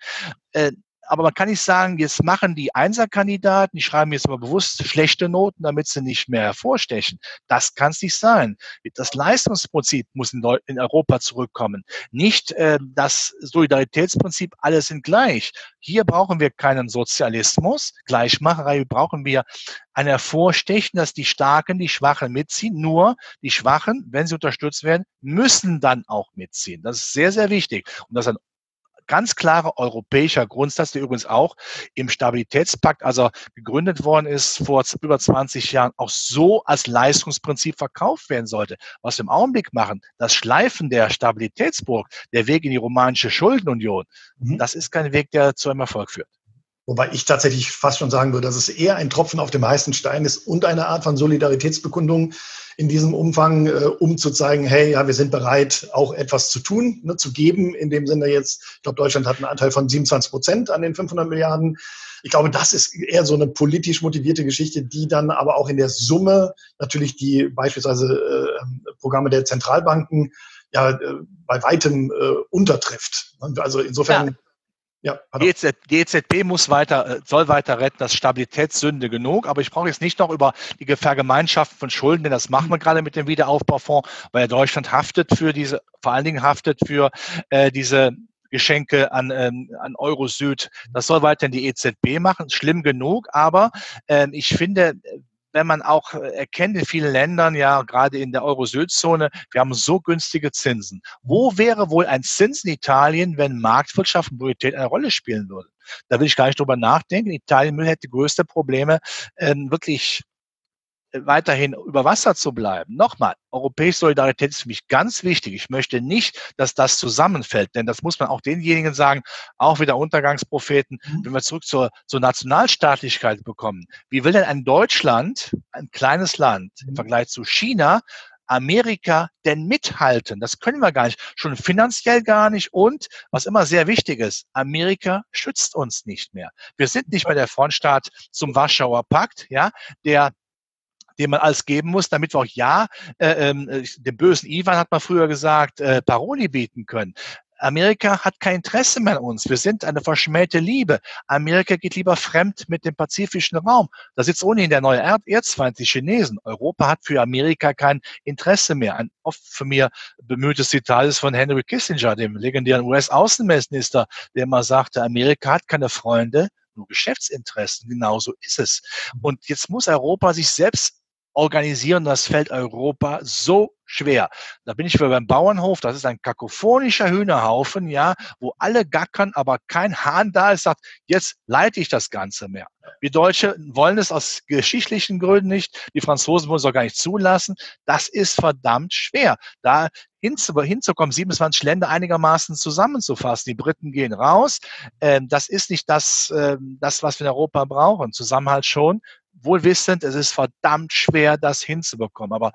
Äh, aber man kann nicht sagen, jetzt machen die Einserkandidaten, die schreiben jetzt aber bewusst schlechte Noten, damit sie nicht mehr hervorstechen. Das kann es nicht sein. Das Leistungsprinzip muss in, in Europa zurückkommen. Nicht äh, das Solidaritätsprinzip, alle sind gleich. Hier brauchen wir keinen Sozialismus, Gleichmacherei, brauchen wir ein Hervorstechen, dass die Starken die Schwachen mitziehen. Nur die Schwachen, wenn sie unterstützt werden, müssen dann auch mitziehen. Das ist sehr, sehr wichtig. Und das ist ein ganz klarer europäischer Grundsatz, der übrigens auch im Stabilitätspakt, also gegründet worden ist vor über 20 Jahren, auch so als Leistungsprinzip verkauft werden sollte. Was wir im Augenblick machen, das Schleifen der Stabilitätsburg, der Weg in die romanische Schuldenunion, mhm. das ist kein Weg, der zu einem Erfolg führt. Wobei ich tatsächlich fast schon sagen würde, dass es eher ein Tropfen auf dem heißen Stein ist und eine Art von Solidaritätsbekundung in diesem Umfang, äh, um zu zeigen, hey, ja, wir sind bereit, auch etwas zu tun, ne, zu geben. In dem Sinne jetzt, ich glaube, Deutschland hat einen Anteil von 27 Prozent an den 500 Milliarden. Ich glaube, das ist eher so eine politisch motivierte Geschichte, die dann aber auch in der Summe natürlich die beispielsweise äh, Programme der Zentralbanken ja äh, bei weitem äh, untertrifft. Also insofern. Ja ja, die EZB muss weiter, äh, soll weiter retten, das Stabilitätssünde genug. Aber ich brauche jetzt nicht noch über die Vergemeinschaften von Schulden, denn das machen wir gerade mit dem Wiederaufbaufonds, weil Deutschland haftet für diese, vor allen Dingen haftet für äh, diese Geschenke an, ähm, an Euro Süd. Das soll weiterhin die EZB machen. Schlimm genug, aber äh, ich finde, wenn man auch äh, erkennt in vielen Ländern, ja, gerade in der Euro-Süd-Zone, wir haben so günstige Zinsen. Wo wäre wohl ein Zins in Italien, wenn Marktwirtschaft und Mobilität eine Rolle spielen würde? Da will ich gar nicht drüber nachdenken. Italien hätte größte Probleme, ähm, wirklich weiterhin über Wasser zu bleiben. Nochmal, europäische Solidarität ist für mich ganz wichtig. Ich möchte nicht, dass das zusammenfällt, denn das muss man auch denjenigen sagen, auch wieder Untergangspropheten, mhm. wenn wir zurück zur, zur Nationalstaatlichkeit bekommen. Wie will denn ein Deutschland, ein kleines Land im mhm. Vergleich zu China, Amerika denn mithalten? Das können wir gar nicht. Schon finanziell gar nicht. Und was immer sehr wichtig ist, Amerika schützt uns nicht mehr. Wir sind nicht mehr der Frontstaat zum Warschauer Pakt, ja, der dem man alles geben muss, damit wir auch ja äh, äh, dem bösen Ivan hat man früher gesagt, äh, Paroli bieten können. Amerika hat kein Interesse mehr an uns. Wir sind eine verschmähte Liebe. Amerika geht lieber fremd mit dem pazifischen Raum. Da sitzt ohnehin der neue er Erzfeind, die Chinesen. Europa hat für Amerika kein Interesse mehr. Ein oft für mir bemühtes Zitat ist von Henry Kissinger, dem legendären US-Außenminister, der immer sagte, Amerika hat keine Freunde, nur Geschäftsinteressen. Genauso ist es. Und jetzt muss Europa sich selbst organisieren, das fällt Europa so schwer. Da bin ich wieder beim Bauernhof, das ist ein kakophonischer Hühnerhaufen, ja, wo alle gackern, aber kein Hahn da ist, sagt, jetzt leite ich das Ganze mehr. Wir Deutsche wollen es aus geschichtlichen Gründen nicht, die Franzosen wollen es auch gar nicht zulassen. Das ist verdammt schwer. Da hinzukommen, 27 Länder einigermaßen zusammenzufassen. Die Briten gehen raus. Ähm, das ist nicht das, ähm, das, was wir in Europa brauchen. Zusammenhalt schon, wohl wissend, es ist verdammt schwer, das hinzubekommen. Aber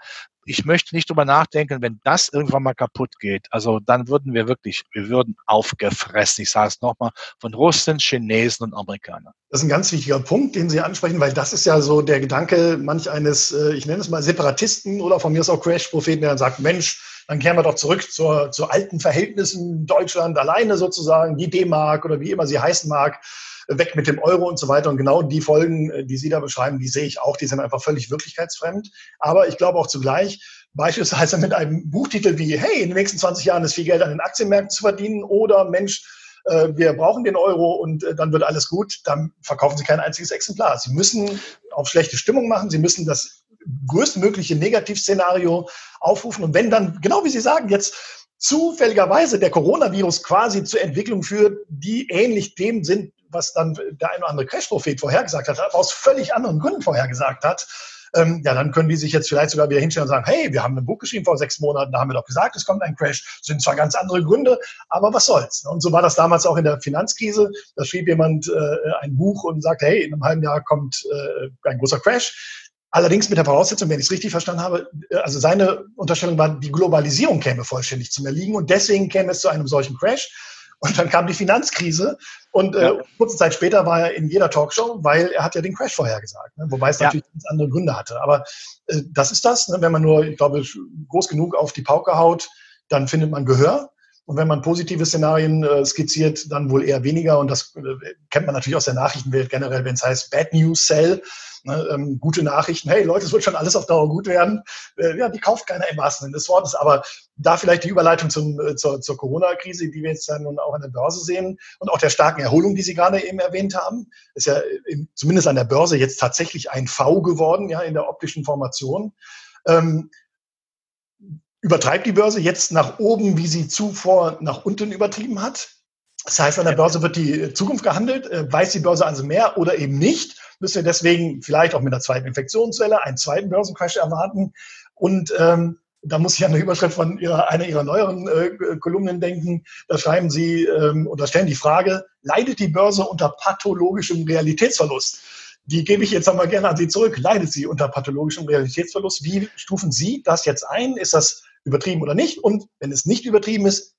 ich möchte nicht drüber nachdenken, wenn das irgendwann mal kaputt geht. Also dann würden wir wirklich, wir würden aufgefressen, ich sage es nochmal, von Russen, Chinesen und Amerikanern. Das ist ein ganz wichtiger Punkt, den Sie ansprechen, weil das ist ja so der Gedanke manch eines, äh, ich nenne es mal Separatisten oder von mir ist auch Crash-Propheten, der dann sagt, Mensch, dann kehren wir doch zurück zur, zu alten Verhältnissen Deutschland alleine sozusagen, die D-Mark oder wie immer sie heißen mag weg mit dem Euro und so weiter. Und genau die Folgen, äh, die Sie da beschreiben, die sehe ich auch. Die sind einfach völlig wirklichkeitsfremd. Aber ich glaube auch zugleich, beispielsweise mit einem Buchtitel wie, hey, in den nächsten 20 Jahren ist viel Geld an den Aktienmärkten zu verdienen oder Mensch, äh, wir brauchen den Euro und äh, dann wird alles gut, dann verkaufen Sie kein einziges Exemplar. Sie müssen auf schlechte Stimmung machen, Sie müssen das größtmögliche Negativszenario aufrufen. Und wenn dann, genau wie Sie sagen, jetzt zufälligerweise der Coronavirus quasi zur Entwicklung führt, die ähnlich dem sind, was dann der ein oder andere Crash-Prophet vorhergesagt hat, aus völlig anderen Gründen vorhergesagt hat, ähm, ja, dann können die sich jetzt vielleicht sogar wieder hinstellen und sagen, hey, wir haben ein Buch geschrieben vor sechs Monaten, da haben wir doch gesagt, es kommt ein Crash. Sind zwar ganz andere Gründe, aber was soll's. Und so war das damals auch in der Finanzkrise. Da schrieb jemand äh, ein Buch und sagt, hey, in einem halben Jahr kommt äh, ein großer Crash. Allerdings mit der Voraussetzung, wenn ich es richtig verstanden habe, äh, also seine Unterstellung war, die Globalisierung käme vollständig zum Erliegen und deswegen käme es zu einem solchen Crash. Und dann kam die Finanzkrise und äh, kurze Zeit später war er in jeder Talkshow, weil er hat ja den Crash vorhergesagt, ne? wobei es ja. natürlich ganz andere Gründe hatte. Aber äh, das ist das, ne? wenn man nur, ich glaube, groß genug auf die Pauke haut, dann findet man Gehör. Und wenn man positive Szenarien äh, skizziert, dann wohl eher weniger. Und das äh, kennt man natürlich aus der Nachrichtenwelt generell, wenn es heißt Bad News Sell. Ne, ähm, gute Nachrichten, hey Leute, es wird schon alles auf Dauer gut werden. Äh, ja, die kauft keiner im wahrsten Sinne des Wortes. Aber da vielleicht die Überleitung zum, äh, zur, zur Corona-Krise, die wir jetzt dann nun auch an der Börse sehen und auch der starken Erholung, die Sie gerade eben erwähnt haben, ist ja in, zumindest an der Börse jetzt tatsächlich ein V geworden, ja, in der optischen Formation. Ähm, übertreibt die Börse jetzt nach oben, wie sie zuvor nach unten übertrieben hat? Das heißt, an der Börse wird die Zukunft gehandelt. Äh, weiß die Börse also mehr oder eben nicht? Müssen wir deswegen vielleicht auch mit einer zweiten Infektionswelle einen zweiten Börsencrash erwarten? Und ähm, da muss ich an eine Überschrift von ihrer, einer ihrer neueren äh, Kolumnen denken. Da schreiben Sie ähm, oder stellen die Frage, leidet die Börse unter pathologischem Realitätsverlust? Die gebe ich jetzt einmal gerne an Sie zurück. Leidet sie unter pathologischem Realitätsverlust? Wie stufen Sie das jetzt ein? Ist das übertrieben oder nicht? Und wenn es nicht übertrieben ist,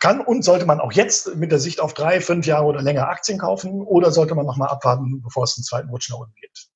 kann und sollte man auch jetzt mit der Sicht auf drei, fünf Jahre oder länger Aktien kaufen oder sollte man nochmal abwarten, bevor es einen zweiten Rutsch nach unten gibt?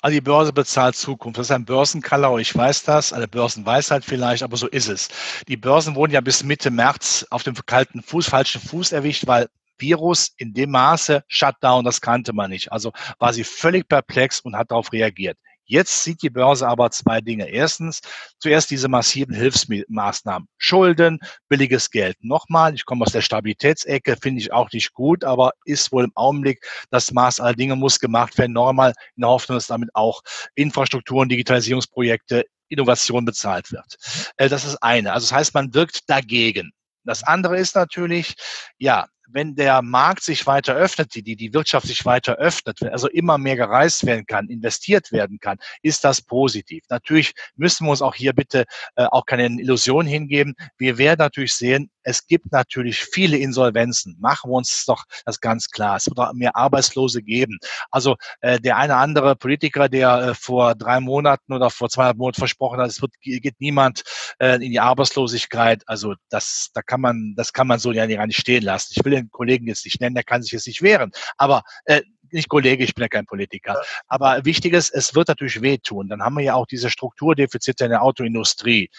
Also die Börse bezahlt Zukunft. Das ist ein Börsenkaller, ich weiß das, eine Börsenweisheit vielleicht, aber so ist es. Die Börsen wurden ja bis Mitte März auf dem kalten Fuß, falschen Fuß erwischt, weil Virus in dem Maße Shutdown, das kannte man nicht. Also war sie völlig perplex und hat darauf reagiert. Jetzt sieht die Börse aber zwei Dinge. Erstens, zuerst diese massiven Hilfsmaßnahmen. Schulden, billiges Geld. Nochmal, ich komme aus der Stabilitätsecke, finde ich auch nicht gut, aber ist wohl im Augenblick das Maß aller Dinge muss gemacht werden. Normal in der Hoffnung, dass damit auch Infrastrukturen, Digitalisierungsprojekte, Innovation bezahlt wird. Äh, das ist eine. Also das heißt, man wirkt dagegen. Das andere ist natürlich, ja, wenn der Markt sich weiter öffnet, die, die Wirtschaft sich weiter öffnet, also immer mehr gereist werden kann, investiert werden kann, ist das positiv. Natürlich müssen wir uns auch hier bitte äh, auch keine Illusion hingeben. Wir werden natürlich sehen, es gibt natürlich viele Insolvenzen. Machen wir uns doch das ganz klar. Es wird auch mehr Arbeitslose geben. Also äh, der eine andere Politiker, der äh, vor drei Monaten oder vor zweieinhalb Monaten versprochen hat, es wird, geht niemand äh, in die Arbeitslosigkeit. Also das, da kann man, das kann man so ja nicht stehen lassen. Ich will den Kollegen jetzt nicht nennen, der kann sich jetzt nicht wehren. Aber äh, nicht Kollege, ich bin ja kein Politiker. Aber wichtig ist, es wird natürlich wehtun. Dann haben wir ja auch diese Strukturdefizite in der Autoindustrie.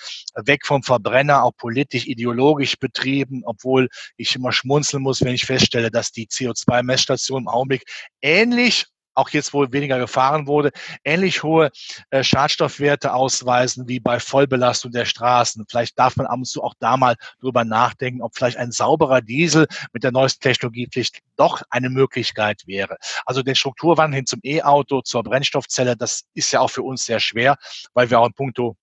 Weg vom Verbrenner, auch politisch, ideologisch betrieben, obwohl ich immer schmunzeln muss, wenn ich feststelle, dass die CO2-Messstation im Augenblick ähnlich auch jetzt, wo weniger gefahren wurde, ähnlich hohe äh, Schadstoffwerte ausweisen wie bei Vollbelastung der Straßen. Vielleicht darf man ab und zu auch da mal drüber nachdenken, ob vielleicht ein sauberer Diesel mit der neuesten Technologiepflicht doch eine Möglichkeit wäre. Also den Strukturwandel hin zum E-Auto, zur Brennstoffzelle, das ist ja auch für uns sehr schwer, weil wir auch in puncto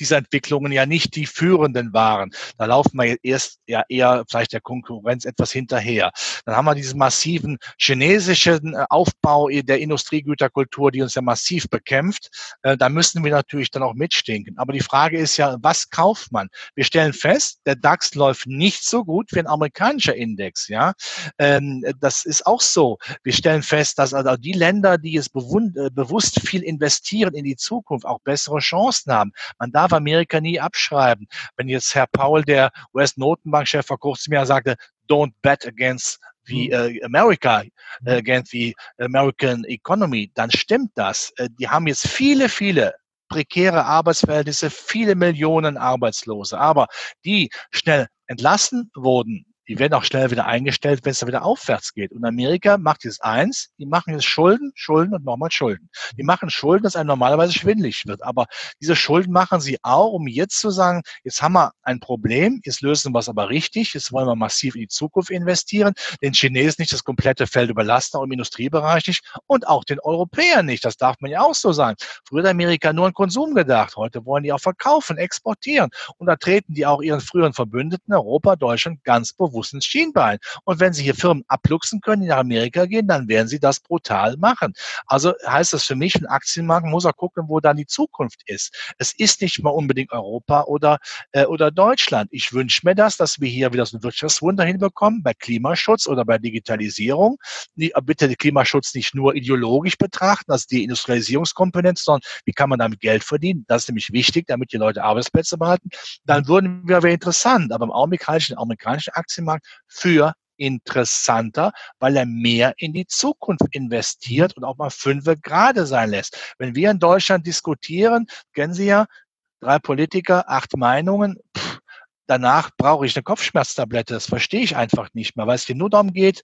dieser Entwicklungen ja nicht die führenden waren. Da laufen wir erst ja eher vielleicht der Konkurrenz etwas hinterher. Dann haben wir diesen massiven chinesischen äh, Aufbau der Industriegüterkultur, die uns ja massiv bekämpft. Äh, da müssen wir natürlich dann auch mitstinken. Aber die Frage ist ja, was kauft man? Wir stellen fest, der DAX läuft nicht so gut wie ein amerikanischer Index. Ja, ähm, das ist auch so. Wir stellen fest, dass also die Länder, die es äh, bewusst viel investieren in die Zukunft, auch bessere Chancen haben. Man darf Amerika nie abschreiben. Wenn jetzt Herr Paul, der US-Notenbankchef, vor kurzem ja sagte, don't bet against the uh, America, uh, against the American economy, dann stimmt das. Uh, die haben jetzt viele, viele prekäre Arbeitsverhältnisse, viele Millionen Arbeitslose, aber die schnell entlassen wurden die werden auch schnell wieder eingestellt, wenn es da wieder aufwärts geht. Und Amerika macht jetzt eins, die machen jetzt Schulden, Schulden und nochmal Schulden. Die machen Schulden, dass einem normalerweise schwindlig wird. Aber diese Schulden machen sie auch, um jetzt zu sagen, jetzt haben wir ein Problem, jetzt lösen wir es aber richtig, jetzt wollen wir massiv in die Zukunft investieren, den Chinesen nicht das komplette Feld überlasten, auch im Industriebereich nicht und auch den Europäern nicht. Das darf man ja auch so sagen. Früher hat Amerika nur an Konsum gedacht, heute wollen die auch verkaufen, exportieren. Und da treten die auch ihren früheren Verbündeten, Europa, Deutschland, ganz bewusst Russen Schienbein. Und wenn sie hier Firmen abluchsen können, die nach Amerika gehen, dann werden sie das brutal machen. Also heißt das für mich, ein Aktienmarkt muss auch gucken, wo dann die Zukunft ist. Es ist nicht mal unbedingt Europa oder, äh, oder Deutschland. Ich wünsche mir das, dass wir hier wieder so ein Wirtschaftswunder hinbekommen bei Klimaschutz oder bei Digitalisierung. Die, äh, bitte den Klimaschutz nicht nur ideologisch betrachten, also die Industrialisierungskomponente, sondern wie kann man damit Geld verdienen? Das ist nämlich wichtig, damit die Leute Arbeitsplätze behalten. Dann würden wir, wäre interessant. Aber im Augenblick amerikanischen Aktienmarkt für interessanter, weil er mehr in die Zukunft investiert und auch mal fünf gerade sein lässt. Wenn wir in Deutschland diskutieren, kennen Sie ja, drei Politiker, acht Meinungen, pff, danach brauche ich eine Kopfschmerztablette. Das verstehe ich einfach nicht mehr, weil es hier nur darum geht,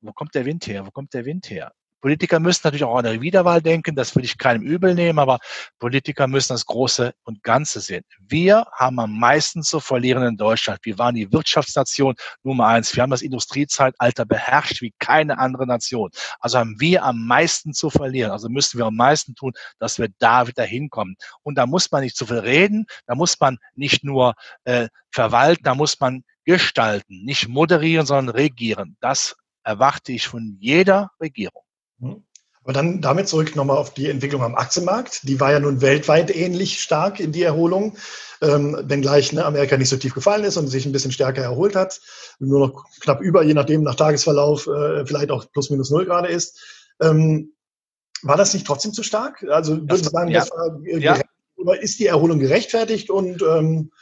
wo kommt der Wind her? Wo kommt der Wind her? Politiker müssen natürlich auch an eine Wiederwahl denken, das will ich keinem übel nehmen, aber Politiker müssen das Große und Ganze sehen. Wir haben am meisten zu verlieren in Deutschland. Wir waren die Wirtschaftsnation Nummer eins. Wir haben das Industriezeitalter beherrscht wie keine andere Nation. Also haben wir am meisten zu verlieren. Also müssen wir am meisten tun, dass wir da wieder hinkommen. Und da muss man nicht zu viel reden, da muss man nicht nur äh, verwalten, da muss man gestalten, nicht moderieren, sondern regieren. Das erwarte ich von jeder Regierung. Mhm. Aber dann damit zurück nochmal auf die Entwicklung am Aktienmarkt. Die war ja nun weltweit ähnlich stark in die Erholung, ähm, wenngleich ne, Amerika nicht so tief gefallen ist und sich ein bisschen stärker erholt hat. Nur noch knapp über, je nachdem, nach Tagesverlauf, äh, vielleicht auch plus minus null gerade ist. Ähm, war das nicht trotzdem zu stark? Also würde ich sagen, ja. das war ja. ist die Erholung gerechtfertigt und ähm, äh,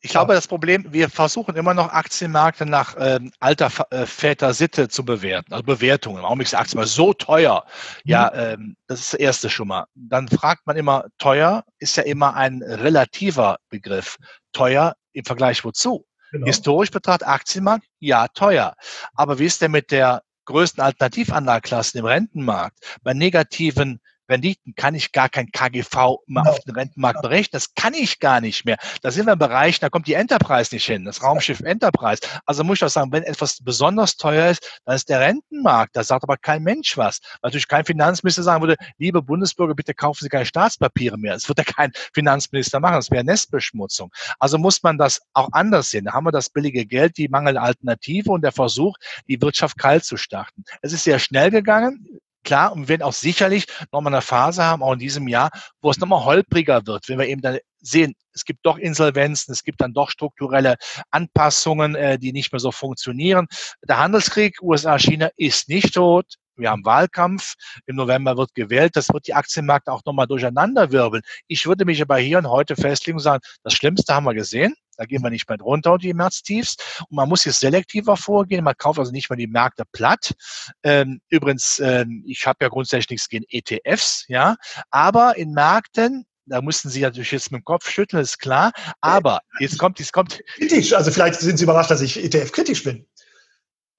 ich glaube, das Problem, wir versuchen immer noch Aktienmärkte nach ähm, alter äh, Väter Sitte zu bewerten, also Bewertungen. Augenblick ist Aktien mal so teuer. Ja, mhm. ähm, das ist das erste schon mal. Dann fragt man immer, teuer ist ja immer ein relativer Begriff. Teuer im Vergleich wozu? Genau. Historisch betrachtet Aktienmarkt, ja, teuer. Aber wie ist denn mit der größten Alternativanlageklassen im Rentenmarkt? Bei negativen Renditen kann ich gar kein KGV mehr auf den Rentenmarkt berechnen. Das kann ich gar nicht mehr. Da sind wir im Bereich, da kommt die Enterprise nicht hin, das Raumschiff Enterprise. Also muss ich auch sagen, wenn etwas besonders teuer ist, dann ist der Rentenmarkt. Da sagt aber kein Mensch was. Weil natürlich kein Finanzminister sagen würde, liebe Bundesbürger, bitte kaufen Sie keine Staatspapiere mehr. Das wird ja kein Finanzminister machen. Das wäre Nestbeschmutzung. Also muss man das auch anders sehen. Da haben wir das billige Geld, die mangelnde Alternative und der Versuch, die Wirtschaft kalt zu starten. Es ist sehr schnell gegangen klar, und wir werden auch sicherlich nochmal eine Phase haben, auch in diesem Jahr, wo es nochmal holpriger wird, wenn wir eben dann sehen, es gibt doch Insolvenzen, es gibt dann doch strukturelle Anpassungen, äh, die nicht mehr so funktionieren. Der Handelskrieg USA-China ist nicht tot. Wir haben Wahlkampf. Im November wird gewählt. Das wird die Aktienmärkte auch nochmal durcheinander wirbeln. Ich würde mich aber hier und heute festlegen und sagen, das Schlimmste haben wir gesehen. Da gehen wir nicht mehr drunter und die Märztiefs. Und man muss jetzt selektiver vorgehen. Man kauft also nicht mehr die Märkte platt. Ähm, übrigens, ähm, ich habe ja grundsätzlich nichts gegen ETFs, ja. Aber in Märkten, da mussten Sie natürlich jetzt mit dem Kopf schütteln, ist klar. Aber jetzt kommt, jetzt kommt. Kritisch. Also vielleicht sind Sie überrascht, dass ich ETF kritisch bin.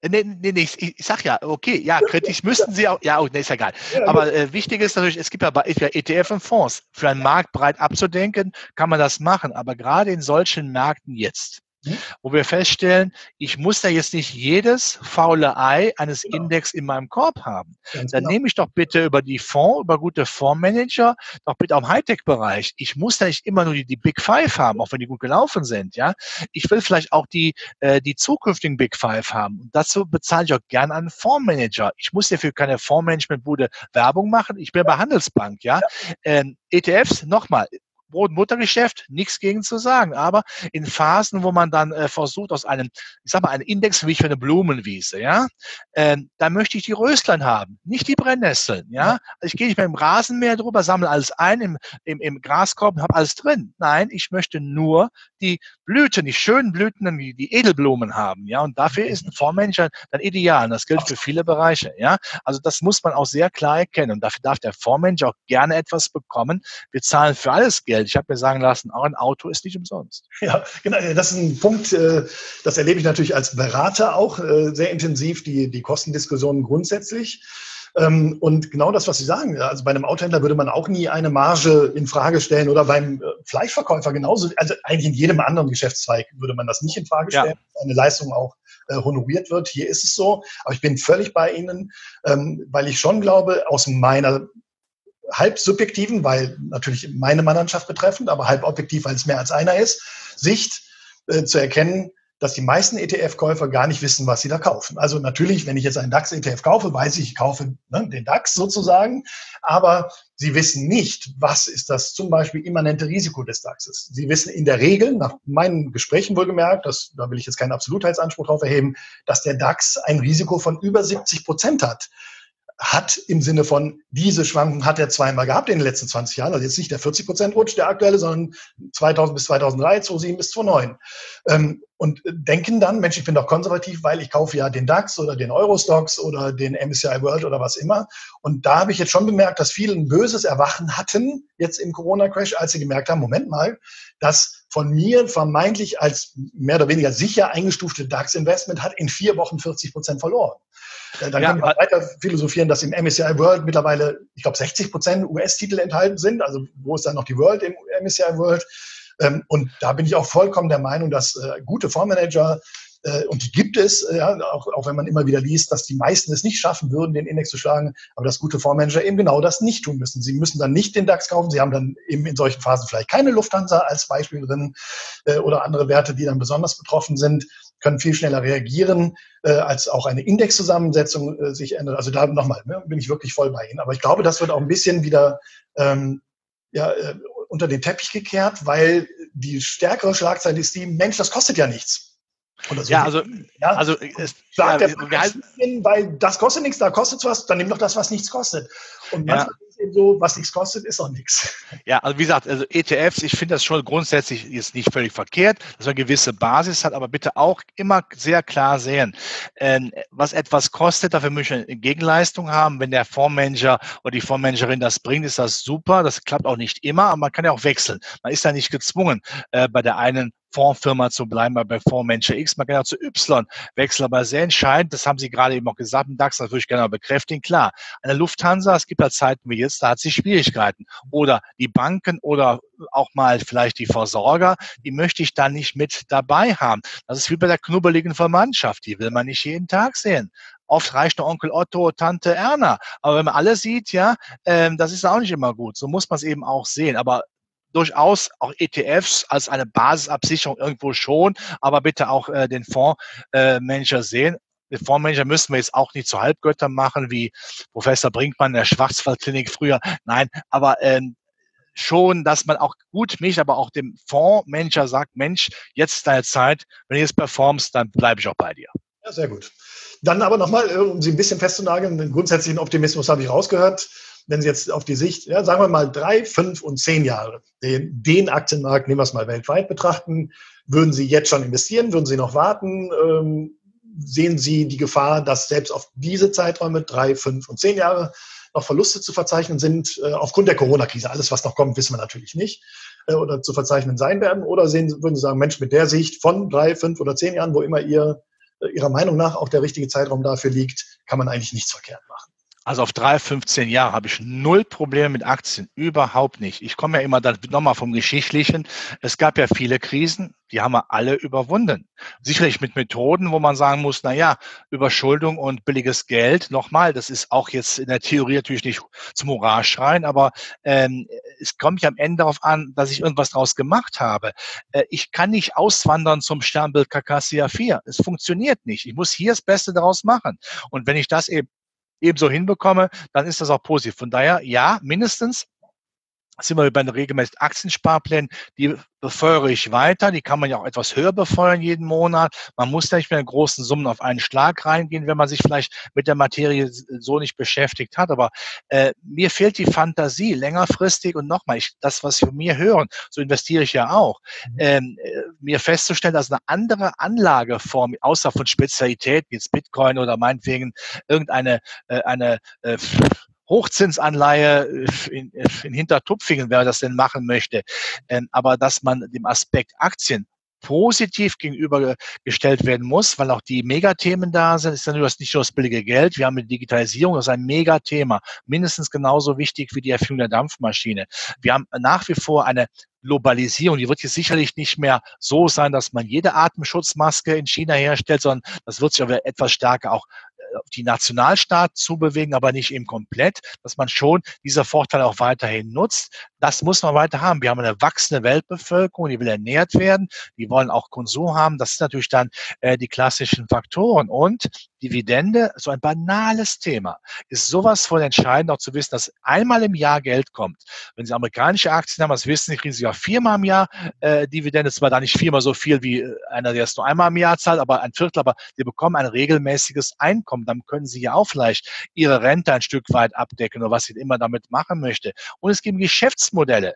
Nee, nee, nee, ich, ich sag ja, okay, ja, kritisch müssten sie auch, ja, oh, nee, ist ja egal. Aber äh, wichtig ist natürlich, es gibt ja bei ETF und Fonds. Für einen Markt breit abzudenken, kann man das machen. Aber gerade in solchen Märkten jetzt, hm? wo wir feststellen, ich muss da jetzt nicht jedes faule Ei eines genau. Index in meinem Korb haben. Ganz Dann genau. nehme ich doch bitte über die Fonds, über gute Fondsmanager, doch bitte auch im Hightech-Bereich. Ich muss da nicht immer nur die, die, Big Five haben, auch wenn die gut gelaufen sind. Ja, Ich will vielleicht auch die, äh, die zukünftigen Big Five haben. Und dazu bezahle ich auch gern einen Fondsmanager. Ich muss ja für keine Fondsmanagementbude Werbung machen. Ich bin bei Handelsbank. Ja, ja. Ähm, ETFs, nochmal, Brot- und Buttergeschäft, nichts gegen zu sagen. Aber in Phasen, wo man dann äh, versucht, aus einem, ich sag mal, einen Index wie für eine Blumenwiese, ja, äh, da möchte ich die Röslein haben, nicht die Brennnesseln, ja. Also ich gehe nicht mehr im Rasenmäher drüber, sammle alles ein im, im, im Graskorb und habe alles drin. Nein, ich möchte nur die Blüten, die schönen Blüten, die, die Edelblumen haben, ja. Und dafür ist ein Fondsmanager dann ideal. Und das gilt für viele Bereiche, ja. Also das muss man auch sehr klar erkennen. Und dafür darf der Fondsmanager auch gerne etwas bekommen. Wir zahlen für alles Geld. Geld. Ich habe mir sagen lassen, auch ein Auto ist nicht umsonst. Ja, genau. Das ist ein Punkt, äh, das erlebe ich natürlich als Berater auch äh, sehr intensiv, die, die Kostendiskussionen grundsätzlich. Ähm, und genau das, was Sie sagen, also bei einem Autohändler würde man auch nie eine Marge in Frage stellen oder beim äh, Fleischverkäufer genauso. Also eigentlich in jedem anderen Geschäftszweig würde man das nicht in Frage stellen, ja. eine Leistung auch honoriert wird. Hier ist es so, aber ich bin völlig bei Ihnen, ähm, weil ich schon glaube, aus meiner halb subjektiven, weil natürlich meine Mannschaft betreffend, aber halb objektiv, weil es mehr als einer ist, Sicht äh, zu erkennen, dass die meisten ETF-Käufer gar nicht wissen, was sie da kaufen. Also natürlich, wenn ich jetzt einen DAX-ETF kaufe, weiß ich, ich kaufe ne, den DAX sozusagen, aber sie wissen nicht, was ist das zum Beispiel immanente Risiko des DAXes. Sie wissen in der Regel, nach meinen Gesprächen wohlgemerkt, das, da will ich jetzt keinen Absolutheitsanspruch drauf erheben, dass der DAX ein Risiko von über 70 Prozent hat hat im Sinne von, diese Schwankung hat er zweimal gehabt in den letzten 20 Jahren. Also jetzt nicht der 40 Prozent Rutsch, der aktuelle, sondern 2000 bis 2003, 2007 bis 2009. Ähm, und denken dann, Mensch, ich bin doch konservativ, weil ich kaufe ja den DAX oder den Eurostox oder den MSCI World oder was immer. Und da habe ich jetzt schon bemerkt, dass viele ein böses Erwachen hatten jetzt im Corona-Crash, als sie gemerkt haben, Moment mal, das von mir vermeintlich als mehr oder weniger sicher eingestufte DAX-Investment hat in vier Wochen 40 Prozent verloren. Äh, dann ja, können wir weiter philosophieren, dass im MSCI World mittlerweile, ich glaube, 60 Prozent US-Titel enthalten sind. Also wo ist dann noch die World im MSCI World? Ähm, und da bin ich auch vollkommen der Meinung, dass äh, gute Fondsmanager äh, und die gibt es, ja, auch, auch wenn man immer wieder liest, dass die meisten es nicht schaffen würden, den Index zu schlagen, aber dass gute Fondsmanager eben genau das nicht tun müssen. Sie müssen dann nicht den DAX kaufen, sie haben dann eben in solchen Phasen vielleicht keine Lufthansa als Beispiel drin äh, oder andere Werte, die dann besonders betroffen sind, können viel schneller reagieren, äh, als auch eine Indexzusammensetzung äh, sich ändert. Also da nochmal, ne, bin ich wirklich voll bei Ihnen. Aber ich glaube, das wird auch ein bisschen wieder ähm, ja, äh, unter den Teppich gekehrt, weil die stärkere Schlagzeile ist die, Mensch, das kostet ja nichts. Oder so. Ja, also, ja, also es, sagt ja, der Preis, weil das kostet nichts, da kostet was, dann nimm doch das, was nichts kostet. Und manchmal ja. ist eben so, was nichts kostet, ist auch nichts. Ja, also wie gesagt, also ETFs, ich finde das schon grundsätzlich ist nicht völlig verkehrt, dass man eine gewisse Basis hat, aber bitte auch immer sehr klar sehen, ähm, was etwas kostet, dafür möchte ich eine Gegenleistung haben. Wenn der Fondsmanager oder die Fondsmanagerin das bringt, ist das super. Das klappt auch nicht immer, aber man kann ja auch wechseln. Man ist ja nicht gezwungen, äh, bei der einen Fondsfirma zu bleiben, bei Fondsmanager X. Man kann ja zu Y wechseln, aber sehr entscheidend, das haben Sie gerade eben auch gesagt, im DAX, das würde ich gerne mal bekräftigen. Klar, eine Lufthansa, es gibt ja Zeiten wie jetzt, da hat sie Schwierigkeiten. Oder die Banken oder auch mal vielleicht die Versorger, die möchte ich da nicht mit dabei haben. Das ist wie bei der knubbeligen Verwandtschaft, die will man nicht jeden Tag sehen. Oft reicht nur Onkel Otto, Tante Erna. Aber wenn man alle sieht, ja, ähm, das ist auch nicht immer gut. So muss man es eben auch sehen. Aber durchaus auch ETFs als eine Basisabsicherung irgendwo schon, aber bitte auch äh, den Fondsmanager äh, sehen. Fondsmanager müssen wir jetzt auch nicht zu Halbgötter machen, wie Professor Brinkmann in der Schwarzwaldklinik früher. Nein, aber ähm, schon, dass man auch gut mich, aber auch dem Fondsmanager sagt, Mensch, jetzt ist deine Zeit, wenn du jetzt performst, dann bleibe ich auch bei dir. Ja, sehr gut. Dann aber nochmal, äh, um Sie ein bisschen festzunageln, den grundsätzlichen Optimismus habe ich rausgehört wenn Sie jetzt auf die Sicht, ja, sagen wir mal drei, fünf und zehn Jahre, den, den Aktienmarkt, nehmen wir es mal weltweit betrachten, würden Sie jetzt schon investieren? Würden Sie noch warten? Ähm, sehen Sie die Gefahr, dass selbst auf diese Zeiträume, drei, fünf und zehn Jahre, noch Verluste zu verzeichnen sind, äh, aufgrund der Corona-Krise? Alles, was noch kommt, wissen wir natürlich nicht, äh, oder zu verzeichnen sein werden? Oder sehen, würden Sie sagen, Mensch, mit der Sicht von drei, fünf oder zehn Jahren, wo immer ihr, äh, Ihrer Meinung nach auch der richtige Zeitraum dafür liegt, kann man eigentlich nichts verkehrt machen? Also auf drei, 15 Jahre habe ich null Probleme mit Aktien, überhaupt nicht. Ich komme ja immer dann nochmal vom Geschichtlichen. Es gab ja viele Krisen, die haben wir alle überwunden. Sicherlich mit Methoden, wo man sagen muss, na ja, Überschuldung und billiges Geld, nochmal, das ist auch jetzt in der Theorie natürlich nicht zum Hurra schreien, aber ähm, es kommt ja am Ende darauf an, dass ich irgendwas draus gemacht habe. Äh, ich kann nicht auswandern zum Sternbild Kakassia 4. Es funktioniert nicht. Ich muss hier das Beste daraus machen. Und wenn ich das eben ebenso hinbekomme, dann ist das auch positiv. Von daher, ja, mindestens sind wir bei den regelmäßigen Aktiensparplänen, die befeuere ich weiter. Die kann man ja auch etwas höher befeuern jeden Monat. Man muss da nicht mit großen Summen auf einen Schlag reingehen, wenn man sich vielleicht mit der Materie so nicht beschäftigt hat. Aber äh, mir fehlt die Fantasie längerfristig und nochmal, ich, das, was wir mir hören, so investiere ich ja auch, mhm. ähm, äh, mir festzustellen, dass eine andere Anlageform, außer von Spezialität, wie jetzt Bitcoin oder meinetwegen irgendeine äh, eine äh, Hochzinsanleihe äh, in, äh, in Hintertupfingen, wer das denn machen möchte. Ähm, aber dass man dem Aspekt Aktien positiv gegenübergestellt werden muss, weil auch die Megathemen da sind. ist ja nur das, nicht nur das billige Geld. Wir haben die Digitalisierung, das ist ein Megathema. Mindestens genauso wichtig wie die Erfindung der Dampfmaschine. Wir haben nach wie vor eine Globalisierung, die wird jetzt sicherlich nicht mehr so sein, dass man jede Atemschutzmaske in China herstellt, sondern das wird sich aber etwas stärker auch die Nationalstaat zu bewegen, aber nicht eben komplett, dass man schon dieser Vorteil auch weiterhin nutzt. Das muss man weiter haben. Wir haben eine wachsende Weltbevölkerung, die will ernährt werden, die wollen auch Konsum haben. Das sind natürlich dann äh, die klassischen Faktoren. Und Dividende, so ein banales Thema, ist sowas von entscheidend, auch zu wissen, dass einmal im Jahr Geld kommt. Wenn Sie amerikanische Aktien haben, das wissen Sie, kriegen Sie ja viermal im Jahr äh, Dividende. Zwar da nicht viermal so viel wie äh, einer, der es nur einmal im Jahr zahlt, aber ein Viertel, aber Sie bekommen ein regelmäßiges Einkommen. Dann können Sie ja auch vielleicht Ihre Rente ein Stück weit abdecken oder was Sie immer damit machen möchte. Und es gibt Geschäftsmodelle.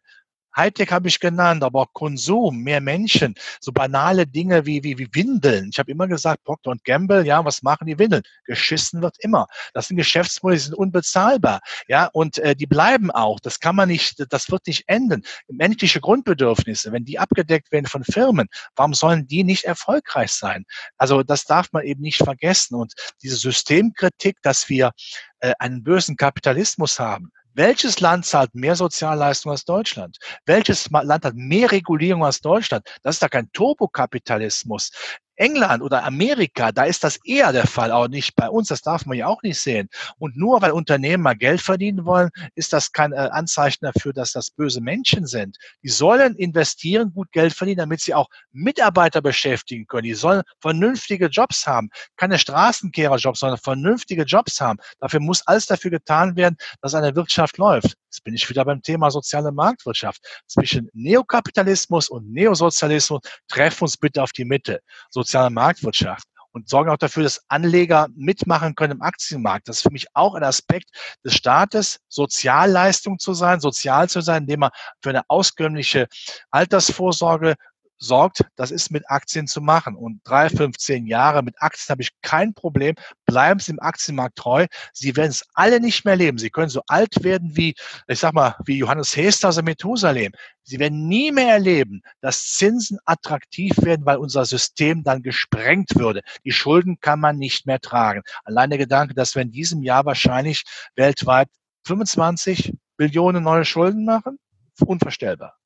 Hightech habe ich genannt, aber auch Konsum, mehr Menschen, so banale Dinge wie, wie, wie Windeln. Ich habe immer gesagt, Procter Gamble, ja, was machen die Windeln? Geschissen wird immer. Das sind Geschäftsmodelle, die sind unbezahlbar, ja, und äh, die bleiben auch. Das kann man nicht, das wird nicht enden. Menschliche Grundbedürfnisse, wenn die abgedeckt werden von Firmen, warum sollen die nicht erfolgreich sein? Also das darf man eben nicht vergessen. Und diese Systemkritik, dass wir äh, einen bösen Kapitalismus haben, welches Land zahlt mehr Sozialleistungen als Deutschland? Welches Land hat mehr Regulierung als Deutschland? Das ist da kein Turbokapitalismus. England oder Amerika, da ist das eher der Fall, auch nicht bei uns, das darf man ja auch nicht sehen. Und nur weil Unternehmen mal Geld verdienen wollen, ist das kein äh, Anzeichen dafür, dass das böse Menschen sind. Die sollen investieren, gut Geld verdienen, damit sie auch Mitarbeiter beschäftigen können. Die sollen vernünftige Jobs haben, keine Straßenkehrerjobs, sondern vernünftige Jobs haben. Dafür muss alles dafür getan werden, dass eine Wirtschaft läuft. Jetzt bin ich wieder beim Thema soziale Marktwirtschaft. Zwischen Neokapitalismus und Neosozialismus treffen uns bitte auf die Mitte. So soziale Marktwirtschaft und sorgen auch dafür, dass Anleger mitmachen können im Aktienmarkt. Das ist für mich auch ein Aspekt des Staates, Sozialleistung zu sein, sozial zu sein, indem man für eine auskömmliche Altersvorsorge sorgt, das ist mit Aktien zu machen. Und drei, fünf, zehn Jahre mit Aktien habe ich kein Problem. Bleiben Sie im Aktienmarkt treu. Sie werden es alle nicht mehr leben. Sie können so alt werden wie, ich sag mal, wie Johannes Hester aus Methusalem. Sie werden nie mehr erleben, dass Zinsen attraktiv werden, weil unser System dann gesprengt würde. Die Schulden kann man nicht mehr tragen. Allein der Gedanke, dass wir in diesem Jahr wahrscheinlich weltweit 25 Billionen neue Schulden machen, unvorstellbar.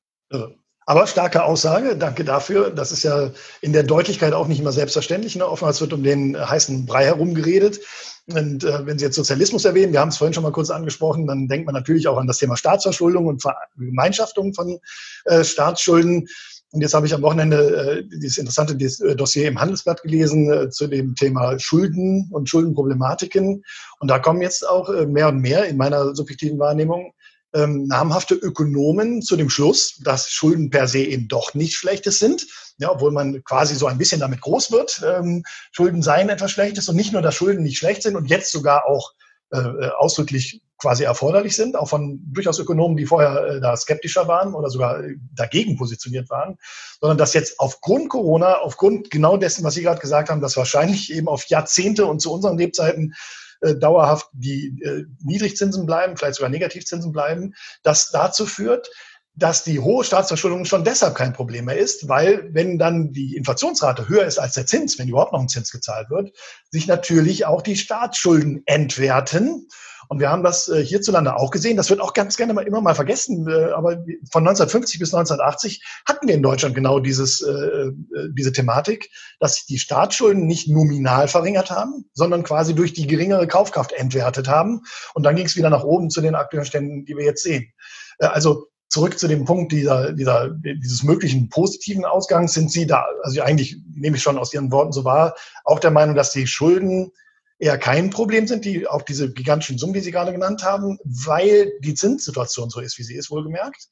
Aber starke Aussage, danke dafür. Das ist ja in der Deutlichkeit auch nicht immer selbstverständlich. Ne? Oftmals wird um den heißen Brei herumgeredet. Und äh, wenn Sie jetzt Sozialismus erwähnen, wir haben es vorhin schon mal kurz angesprochen, dann denkt man natürlich auch an das Thema Staatsverschuldung und Vergemeinschaftung von äh, Staatsschulden. Und jetzt habe ich am Wochenende äh, dieses interessante äh, Dossier im Handelsblatt gelesen äh, zu dem Thema Schulden und Schuldenproblematiken. Und da kommen jetzt auch äh, mehr und mehr in meiner subjektiven Wahrnehmung ähm, namhafte Ökonomen zu dem Schluss, dass Schulden per se eben doch nicht Schlechtes sind, ja, obwohl man quasi so ein bisschen damit groß wird. Ähm, Schulden seien etwas Schlechtes und nicht nur, dass Schulden nicht schlecht sind und jetzt sogar auch äh, äh ausdrücklich quasi erforderlich sind, auch von durchaus Ökonomen, die vorher äh, da skeptischer waren oder sogar dagegen positioniert waren, sondern dass jetzt aufgrund Corona, aufgrund genau dessen, was Sie gerade gesagt haben, dass wahrscheinlich eben auf Jahrzehnte und zu unseren Lebzeiten äh, dauerhaft die äh, Niedrigzinsen bleiben, vielleicht sogar Negativzinsen bleiben, das dazu führt, dass die hohe Staatsverschuldung schon deshalb kein Problem mehr ist, weil wenn dann die Inflationsrate höher ist als der Zins, wenn überhaupt noch ein Zins gezahlt wird, sich natürlich auch die Staatsschulden entwerten und wir haben das äh, hierzulande auch gesehen. Das wird auch ganz gerne mal immer mal vergessen. Äh, aber von 1950 bis 1980 hatten wir in Deutschland genau dieses, äh, diese Thematik, dass sich die Staatsschulden nicht nominal verringert haben, sondern quasi durch die geringere Kaufkraft entwertet haben. Und dann ging es wieder nach oben zu den aktuellen Ständen, die wir jetzt sehen. Also zurück zu dem Punkt dieser, dieser, dieses möglichen positiven Ausgangs sind Sie da, also eigentlich nehme ich schon aus Ihren Worten so wahr, auch der Meinung, dass die Schulden eher kein Problem sind, die auch diese gigantischen Summen, die Sie gerade genannt haben, weil die Zinssituation so ist, wie sie ist, wohlgemerkt?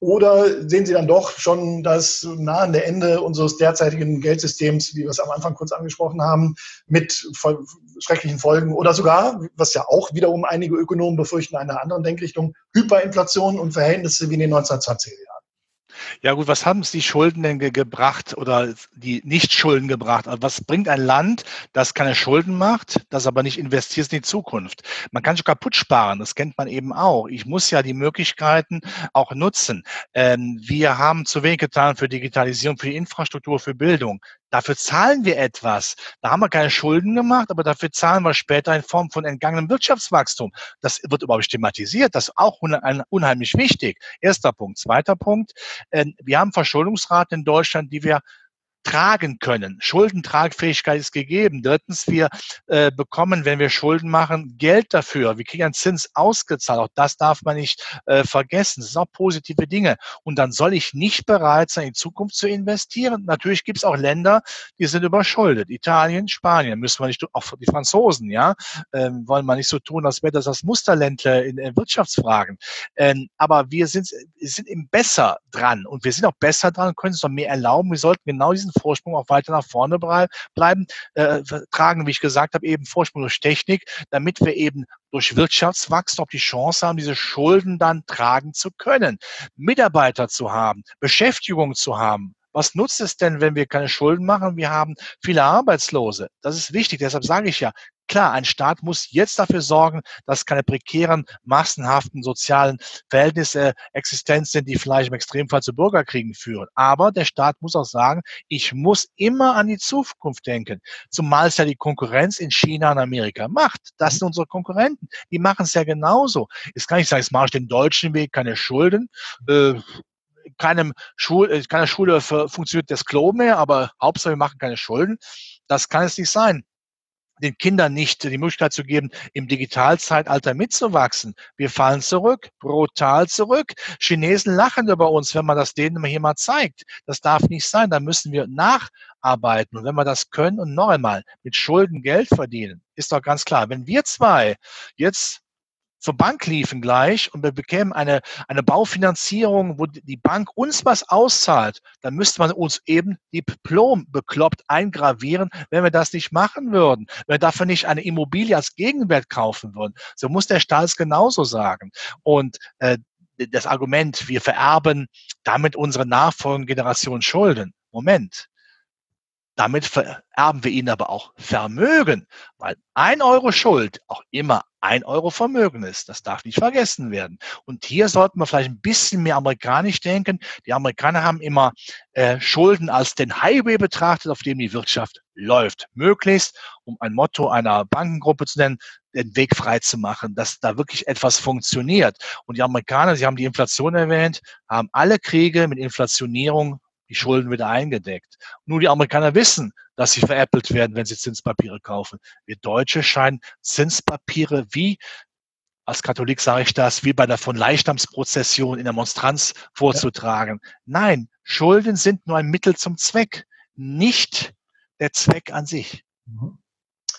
Oder sehen Sie dann doch schon das nahende Ende unseres derzeitigen Geldsystems, wie wir es am Anfang kurz angesprochen haben, mit schrecklichen Folgen oder sogar, was ja auch wiederum einige Ökonomen befürchten, einer anderen Denkrichtung, Hyperinflation und Verhältnisse wie in den 1920er Jahren? Ja gut, was haben es die Schulden denn ge gebracht oder die Nicht-Schulden gebracht? Also was bringt ein Land, das keine Schulden macht, das aber nicht investiert in die Zukunft? Man kann schon kaputt sparen, das kennt man eben auch. Ich muss ja die Möglichkeiten auch nutzen. Ähm, wir haben zu wenig getan für Digitalisierung, für die Infrastruktur, für Bildung. Dafür zahlen wir etwas. Da haben wir keine Schulden gemacht, aber dafür zahlen wir später in Form von entgangenem Wirtschaftswachstum. Das wird überhaupt thematisiert. Das ist auch unheimlich wichtig. Erster Punkt. Zweiter Punkt. Ähm, wir haben Verschuldungsraten in Deutschland, die wir tragen können. Schuldentragfähigkeit ist gegeben. Drittens, wir äh, bekommen, wenn wir Schulden machen, Geld dafür. Wir kriegen einen Zins ausgezahlt. Auch das darf man nicht äh, vergessen. Das sind auch positive Dinge. Und dann soll ich nicht bereit sein, in Zukunft zu investieren. Natürlich gibt es auch Länder, die sind überschuldet. Italien, Spanien, müssen wir nicht, auch die Franzosen, ja, ähm, wollen wir nicht so tun, als wäre das das Musterländler in, in Wirtschaftsfragen. Ähm, aber wir sind, sind eben besser dran und wir sind auch besser dran, können uns noch mehr erlauben. Wir sollten genau diesen Vorsprung auch weiter nach vorne bleiben, äh, tragen, wie ich gesagt habe, eben Vorsprung durch Technik, damit wir eben durch Wirtschaftswachstum auch die Chance haben, diese Schulden dann tragen zu können, Mitarbeiter zu haben, Beschäftigung zu haben, was nutzt es denn, wenn wir keine Schulden machen? Wir haben viele Arbeitslose. Das ist wichtig. Deshalb sage ich ja, klar, ein Staat muss jetzt dafür sorgen, dass keine prekären, massenhaften sozialen Verhältnisse existent sind, die vielleicht im Extremfall zu Bürgerkriegen führen. Aber der Staat muss auch sagen, ich muss immer an die Zukunft denken. Zumal es ja die Konkurrenz in China und Amerika macht. Das sind unsere Konkurrenten. Die machen es ja genauso. Jetzt kann ich sagen, jetzt mache ich den deutschen Weg, keine Schulden. Äh, keinem Schul, äh, keiner Schule funktioniert das Klo mehr, aber Hauptsache wir machen keine Schulden. Das kann es nicht sein den Kindern nicht die Möglichkeit zu geben, im Digitalzeitalter mitzuwachsen. Wir fallen zurück, brutal zurück. Chinesen lachen über uns, wenn man das denen hier mal zeigt. Das darf nicht sein. Da müssen wir nacharbeiten. Und wenn wir das können und noch einmal mit Schulden Geld verdienen, ist doch ganz klar. Wenn wir zwei jetzt zur Bank liefen gleich und wir bekämen eine, eine Baufinanzierung, wo die Bank uns was auszahlt, dann müsste man uns eben Diplom bekloppt eingravieren, wenn wir das nicht machen würden. Wenn wir dafür nicht eine Immobilie als Gegenwert kaufen würden. So muss der Staat es genauso sagen. Und äh, das Argument, wir vererben damit unsere nachfolgenden Generationen Schulden. Moment. Damit vererben wir ihnen aber auch Vermögen, weil ein Euro Schuld auch immer ein Euro Vermögen ist. Das darf nicht vergessen werden. Und hier sollten wir vielleicht ein bisschen mehr amerikanisch denken. Die Amerikaner haben immer äh, Schulden als den Highway betrachtet, auf dem die Wirtschaft läuft. Möglichst, um ein Motto einer Bankengruppe zu nennen, den Weg frei zu machen, dass da wirklich etwas funktioniert. Und die Amerikaner, Sie haben die Inflation erwähnt, haben alle Kriege mit Inflationierung die Schulden wieder eingedeckt. Nur die Amerikaner wissen, dass sie veräppelt werden, wenn sie Zinspapiere kaufen. Wir Deutsche scheinen Zinspapiere wie als Katholik sage ich das, wie bei der von Leichnamsprozession in der Monstranz vorzutragen. Ja. Nein, Schulden sind nur ein Mittel zum Zweck, nicht der Zweck an sich. Mhm.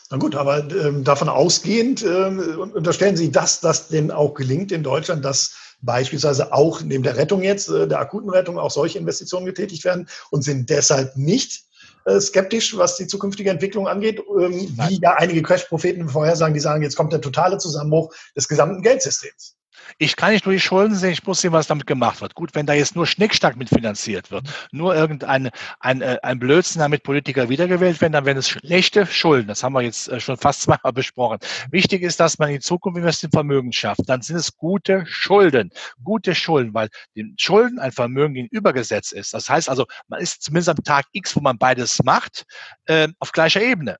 Na gut, aber ähm, davon ausgehend ähm, unterstellen Sie, dass das denn auch gelingt in Deutschland, dass beispielsweise auch neben der Rettung jetzt, äh, der akuten Rettung, auch solche Investitionen getätigt werden und sind deshalb nicht äh, skeptisch, was die zukünftige Entwicklung angeht, ähm, wie ja einige Crash-Propheten vorhersagen, die sagen, jetzt kommt der totale Zusammenbruch des gesamten Geldsystems. Ich kann nicht nur die Schulden sehen, ich muss sehen, was damit gemacht wird. Gut, wenn da jetzt nur Schnickstack mitfinanziert wird, nur irgendein ein, äh, ein Blödsinn, damit Politiker wiedergewählt werden, dann werden es schlechte Schulden. Das haben wir jetzt äh, schon fast zweimal besprochen. Wichtig ist, dass man in Zukunft investiert Vermögen schafft. Dann sind es gute Schulden. Gute Schulden, weil den Schulden ein Vermögen gegenübergesetzt ist. Das heißt also, man ist zumindest am Tag X, wo man beides macht, äh, auf gleicher Ebene.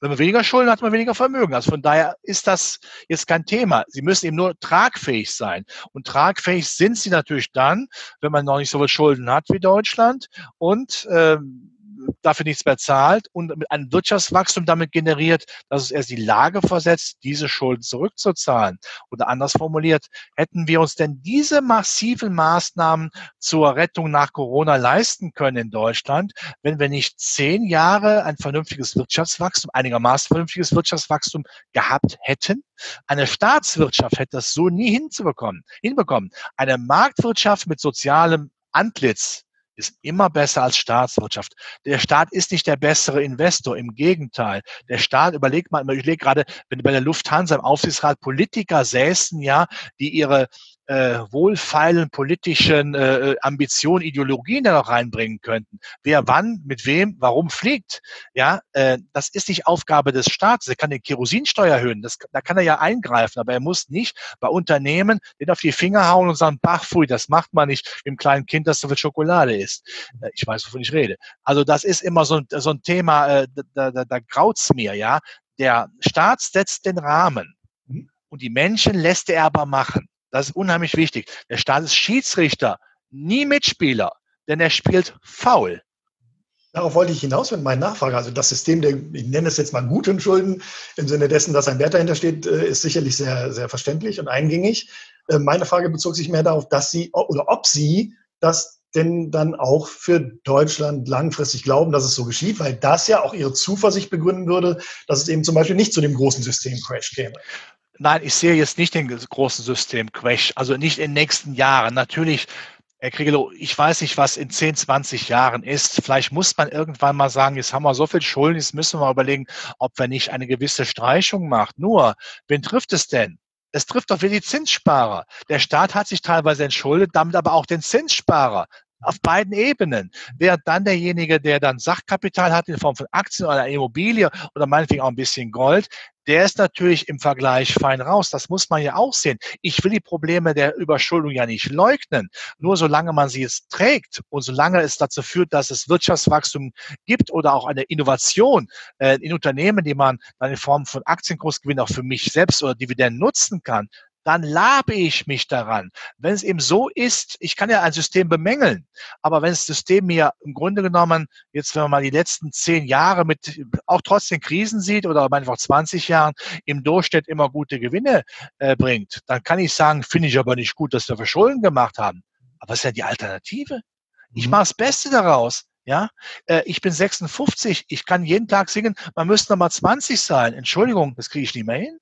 Wenn man weniger Schulden hat, man weniger Vermögen. Also von daher ist das jetzt kein Thema. Sie müssen eben nur tragfähig sein. Und tragfähig sind sie natürlich dann, wenn man noch nicht so viel Schulden hat wie Deutschland und ähm, dafür nichts mehr zahlt und mit einem Wirtschaftswachstum damit generiert, dass es erst die Lage versetzt, diese Schulden zurückzuzahlen. Oder anders formuliert, hätten wir uns denn diese massiven Maßnahmen zur Rettung nach Corona leisten können in Deutschland, wenn wir nicht zehn Jahre ein vernünftiges Wirtschaftswachstum, einigermaßen vernünftiges Wirtschaftswachstum gehabt hätten? Eine Staatswirtschaft hätte das so nie hinzubekommen, hinbekommen. Eine Marktwirtschaft mit sozialem Antlitz, ist immer besser als Staatswirtschaft. Der Staat ist nicht der bessere Investor, im Gegenteil. Der Staat, überlegt mal, ich lege gerade, wenn bei der Lufthansa im Aufsichtsrat Politiker säßen, ja, die ihre äh, wohlfeilen politischen äh, Ambitionen, Ideologien da noch reinbringen könnten. Wer wann, mit wem, warum fliegt, ja, äh, das ist nicht Aufgabe des Staates. Er kann den Kerosinsteuer erhöhen, das, da kann er ja eingreifen, aber er muss nicht bei Unternehmen den auf die Finger hauen und sagen, bach, pfui, das macht man nicht im kleinen Kind, das so viel Schokolade isst. Äh, ich weiß, wovon ich rede. Also das ist immer so ein, so ein Thema, äh, da, da, da graut's mir, ja. Der Staat setzt den Rahmen mhm. und die Menschen lässt er aber machen. Das ist unheimlich wichtig. Der Staat ist Schiedsrichter, nie Mitspieler, denn er spielt faul. Darauf wollte ich hinaus mit meinen Nachfrage. Also das System der, ich nenne es jetzt mal guten Schulden, im Sinne dessen, dass ein Wert dahinter steht, äh, ist sicherlich sehr, sehr verständlich und eingängig. Äh, meine Frage bezog sich mehr darauf, dass Sie oder ob Sie das denn dann auch für Deutschland langfristig glauben, dass es so geschieht, weil das ja auch Ihre Zuversicht begründen würde, dass es eben zum Beispiel nicht zu dem großen Systemcrash käme. Nein, ich sehe jetzt nicht den großen Systemcrash, also nicht in den nächsten Jahren. Natürlich Herr Kriegelow, ich weiß nicht, was in 10, 20 Jahren ist. Vielleicht muss man irgendwann mal sagen, jetzt haben wir so viel Schulden, jetzt müssen wir mal überlegen, ob wir nicht eine gewisse Streichung machen. Nur, wen trifft es denn? Es trifft doch wieder die Zinssparer. Der Staat hat sich teilweise entschuldet, damit aber auch den Zinssparer auf beiden Ebenen. Während dann derjenige, der dann Sachkapital hat in Form von Aktien oder Immobilie oder meinetwegen auch ein bisschen Gold, der ist natürlich im Vergleich fein raus. Das muss man ja auch sehen. Ich will die Probleme der Überschuldung ja nicht leugnen. Nur solange man sie jetzt trägt und solange es dazu führt, dass es Wirtschaftswachstum gibt oder auch eine Innovation äh, in Unternehmen, die man dann in Form von Aktienkursgewinn auch für mich selbst oder Dividenden nutzen kann, dann labe ich mich daran. Wenn es eben so ist, ich kann ja ein System bemängeln, aber wenn das System mir im Grunde genommen, jetzt wenn man mal die letzten zehn Jahre mit auch trotzdem Krisen sieht oder einfach 20 Jahren im Durchschnitt immer gute Gewinne äh, bringt, dann kann ich sagen, finde ich aber nicht gut, dass wir Verschulden gemacht haben. Aber was ist ja die Alternative? Ich mhm. mache das Beste daraus. Ja, äh, ich bin 56, ich kann jeden Tag singen, man müsste noch mal 20 sein. Entschuldigung, das kriege ich nicht mehr hin.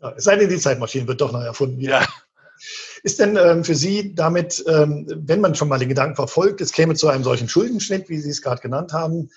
Ja, es sei denn, die Zeitmaschine wird doch noch erfunden. Ja. Ist denn ähm, für Sie damit, ähm, wenn man schon mal den Gedanken verfolgt, es käme zu einem solchen Schuldenschnitt, wie Sie es gerade genannt haben,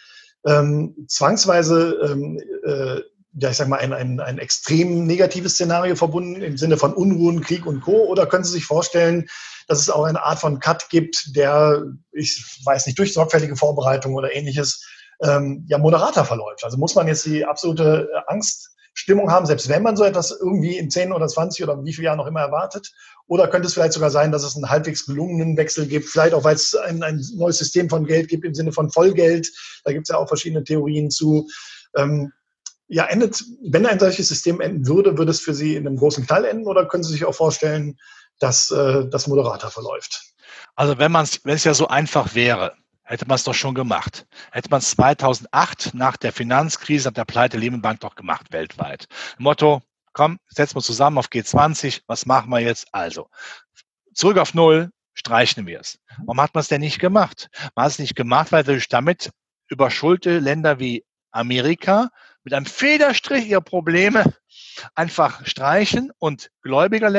ähm, zwangsweise, ähm, äh, ja, ich sag mal, ein, ein, ein extrem negatives Szenario verbunden im Sinne von Unruhen, Krieg und Co. Oder können Sie sich vorstellen, dass es auch eine Art von Cut gibt, der, ich weiß nicht, durch sorgfältige Vorbereitung oder ähnliches, ähm, ja, moderater verläuft? Also muss man jetzt die absolute Angst Stimmung haben, selbst wenn man so etwas irgendwie in 10 oder 20 oder wie viele Jahren noch immer erwartet? Oder könnte es vielleicht sogar sein, dass es einen halbwegs gelungenen Wechsel gibt, vielleicht auch, weil es ein, ein neues System von Geld gibt im Sinne von Vollgeld. Da gibt es ja auch verschiedene Theorien zu. Ähm, ja, endet, wenn ein solches System enden würde, würde es für Sie in einem großen Knall enden oder können Sie sich auch vorstellen, dass äh, das moderater verläuft? Also wenn man wenn es ja so einfach wäre, hätte man es doch schon gemacht. Hätte man es 2008 nach der Finanzkrise, nach der Pleite Lehman Bank doch gemacht weltweit. Motto, komm, setzen wir zusammen auf G20, was machen wir jetzt? Also, zurück auf Null, streichen wir es. Warum hat man es denn nicht gemacht? Man hat es nicht gemacht, weil durch damit überschuldete Länder wie Amerika mit einem Federstrich ihre Probleme einfach streichen und gläubiger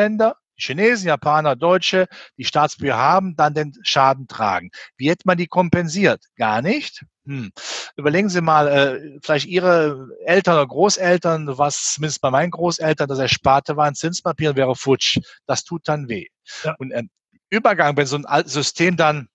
Länder Chinesen, Japaner, Deutsche, die Staatsbürger haben, dann den Schaden tragen. Wie hätte man die kompensiert? Gar nicht. Hm. Überlegen Sie mal, äh, vielleicht Ihre Eltern oder Großeltern, was zumindest bei meinen Großeltern, das Ersparte war ein Zinspapier wäre futsch. Das tut dann weh. Ja. Und äh, Übergang, wenn so ein System dann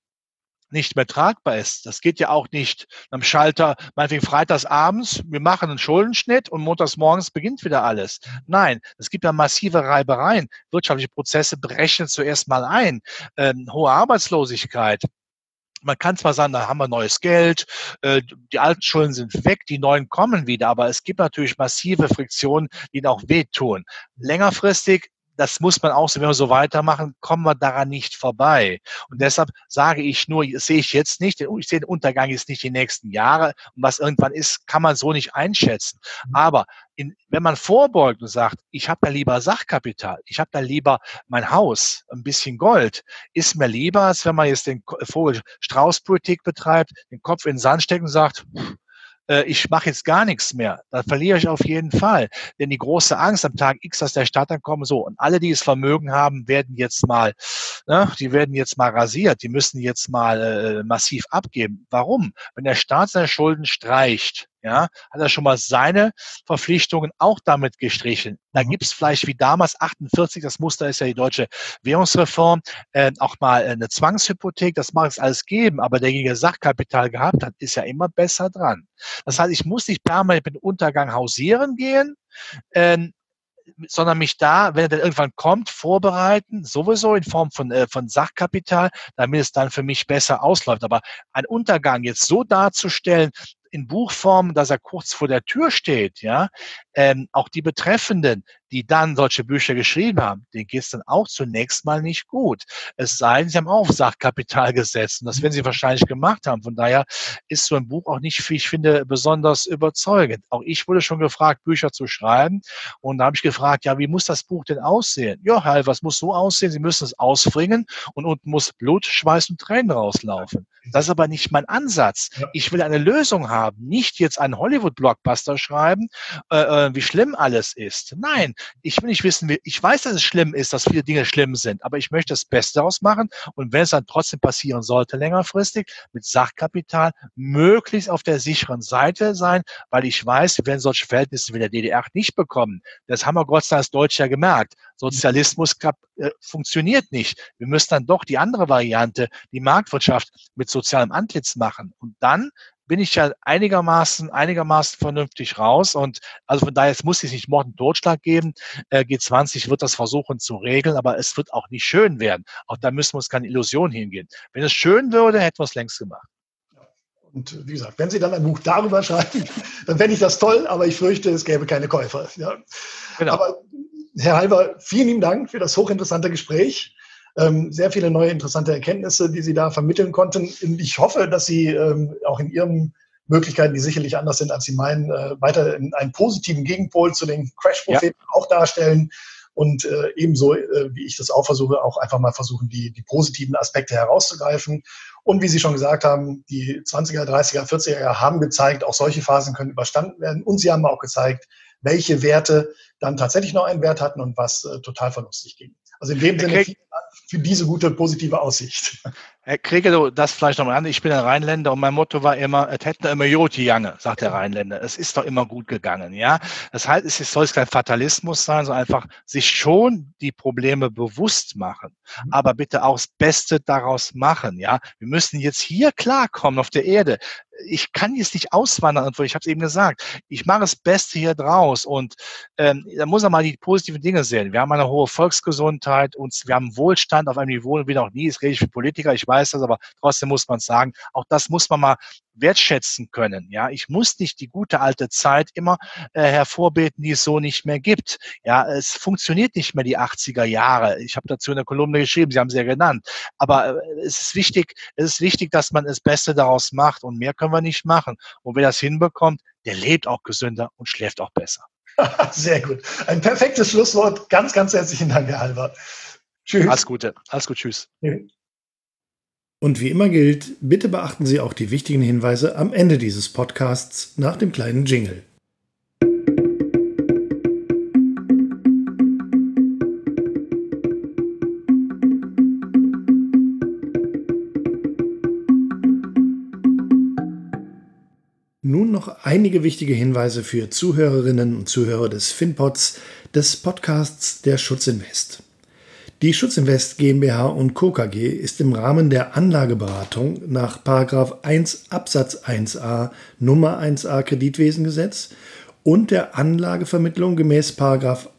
nicht mehr tragbar ist. Das geht ja auch nicht am Schalter, meinetwegen freitags abends, wir machen einen Schuldenschnitt und montags morgens beginnt wieder alles. Nein, es gibt ja massive Reibereien. Wirtschaftliche Prozesse brechen zuerst mal ein. Ähm, hohe Arbeitslosigkeit. Man kann zwar sagen, da haben wir neues Geld, äh, die alten Schulden sind weg, die neuen kommen wieder, aber es gibt natürlich massive Friktionen, die auch wehtun. Längerfristig das muss man auch, wenn wir so weitermachen, kommen wir daran nicht vorbei. Und deshalb sage ich nur, sehe ich jetzt nicht, ich sehe den Untergang jetzt nicht die nächsten Jahre. Und was irgendwann ist, kann man so nicht einschätzen. Mhm. Aber in, wenn man vorbeugt und sagt, ich habe da lieber Sachkapital, ich habe da lieber mein Haus, ein bisschen Gold, ist mir lieber, als wenn man jetzt den Vogel Straußpolitik betreibt, den Kopf in den Sand steckt und sagt, äh, ich mache jetzt gar nichts mehr, dann verliere ich auf jeden Fall. Denn die große Angst am Tag X, dass der Staat dann kommt, so, und alle, die es Vermögen haben, werden jetzt mal, ne, die werden jetzt mal rasiert, die müssen jetzt mal äh, massiv abgeben. Warum? Wenn der Staat seine Schulden streicht, ja, hat er schon mal seine Verpflichtungen auch damit gestrichen. Da mhm. gibt es vielleicht wie damals 48, das Muster ist ja die deutsche Währungsreform, äh, auch mal eine Zwangshypothek, das mag es alles geben, aber derjenige Sachkapital gehabt hat, ist ja immer besser dran. Das heißt, ich muss nicht permanent mit dem Untergang hausieren gehen, äh, sondern mich da, wenn er dann irgendwann kommt, vorbereiten, sowieso in Form von, äh, von Sachkapital, damit es dann für mich besser ausläuft. Aber ein Untergang jetzt so darzustellen, in Buchform, dass er kurz vor der Tür steht, ja, ähm, auch die Betreffenden, die dann solche Bücher geschrieben haben, denen geht es dann auch zunächst mal nicht gut. Es sei denn, sie haben auch Sachkapital gesetzt. Und das werden sie wahrscheinlich gemacht haben. Von daher ist so ein Buch auch nicht, wie ich finde, besonders überzeugend. Auch ich wurde schon gefragt, Bücher zu schreiben. Und da habe ich gefragt, ja, wie muss das Buch denn aussehen? Ja, halt, was muss so aussehen? Sie müssen es ausbringen und unten muss Blut, Schweiß und Tränen rauslaufen. Das ist aber nicht mein Ansatz. Ich will eine Lösung haben, nicht jetzt einen Hollywood-Blockbuster schreiben, äh, wie schlimm alles ist. Nein, ich will nicht wissen, ich weiß, dass es schlimm ist, dass viele Dinge schlimm sind, aber ich möchte das Beste daraus machen. Und wenn es dann trotzdem passieren sollte, längerfristig, mit Sachkapital, möglichst auf der sicheren Seite sein, weil ich weiß, wir werden solche Verhältnisse wie der DDR nicht bekommen. Das haben wir Gott sei Dank als Deutsche ja gemerkt. Sozialismus äh, funktioniert nicht. Wir müssen dann doch die andere Variante, die Marktwirtschaft mit sozialem Antlitz machen. Und dann bin ich ja einigermaßen, einigermaßen vernünftig raus. Und also von daher, es muss es nicht Mord und Totschlag geben. Äh, G20 wird das versuchen zu regeln, aber es wird auch nicht schön werden. Auch da müssen wir uns keine Illusion hingehen. Wenn es schön würde, hätten wir es längst gemacht. Und wie gesagt, wenn Sie dann ein Buch darüber schreiben, dann fände ich das toll, aber ich fürchte, es gäbe keine Käufer. Ja. Genau. Aber Herr Halber, vielen lieben Dank für das hochinteressante Gespräch. Ähm, sehr viele neue interessante Erkenntnisse, die Sie da vermitteln konnten. Ich hoffe, dass Sie ähm, auch in Ihren Möglichkeiten, die sicherlich anders sind, als Sie meinen, äh, weiter einen positiven Gegenpol zu den Crash-Propheten ja. auch darstellen und äh, ebenso, äh, wie ich das auch versuche, auch einfach mal versuchen, die, die positiven Aspekte herauszugreifen. Und wie Sie schon gesagt haben, die 20er, 30er, 40er Jahre haben gezeigt, auch solche Phasen können überstanden werden. Und Sie haben auch gezeigt, welche Werte dann tatsächlich noch einen Wert hatten und was äh, total verlustig ging. Also in dem Sinne, für diese gute positive Aussicht. Herr Krieger, das vielleicht nochmal an. Ich bin ein Rheinländer und mein Motto war immer, es hätte immer Joti Jange, sagt der Rheinländer. Es ist doch immer gut gegangen, ja. Das heißt, es soll kein Fatalismus sein, sondern einfach sich schon die Probleme bewusst machen. Mhm. Aber bitte auch das Beste daraus machen, ja. Wir müssen jetzt hier klarkommen auf der Erde ich kann jetzt nicht auswandern, ich habe es eben gesagt. Ich mache das Beste hier draus und ähm, da muss man mal die positiven Dinge sehen. Wir haben eine hohe Volksgesundheit und wir haben Wohlstand auf einem Niveau wie noch nie. Das rede ich für Politiker, ich weiß das, aber trotzdem muss man sagen, auch das muss man mal wertschätzen können. Ja, ich muss nicht die gute alte Zeit immer äh, hervorbeten, die es so nicht mehr gibt. Ja, es funktioniert nicht mehr die 80er Jahre. Ich habe dazu in der Kolumne geschrieben, Sie haben sie ja genannt. Aber äh, es ist wichtig, es ist wichtig, dass man das Beste daraus macht und mehr können wir nicht machen. Und wer das hinbekommt, der lebt auch gesünder und schläft auch besser. Sehr gut. Ein perfektes Schlusswort. Ganz, ganz herzlichen Dank, Herr Albert. Tschüss. Alles Gute. Alles gut. Tschüss. Und wie immer gilt, bitte beachten Sie auch die wichtigen Hinweise am Ende dieses Podcasts nach dem kleinen Jingle. Nun noch einige wichtige Hinweise für Zuhörerinnen und Zuhörer des FinPods, des Podcasts der Schutzinvest. Die Schutzinvest GmbH und Co. KG ist im Rahmen der Anlageberatung nach 1 Absatz 1a Nummer 1a Kreditwesengesetz und der Anlagevermittlung gemäß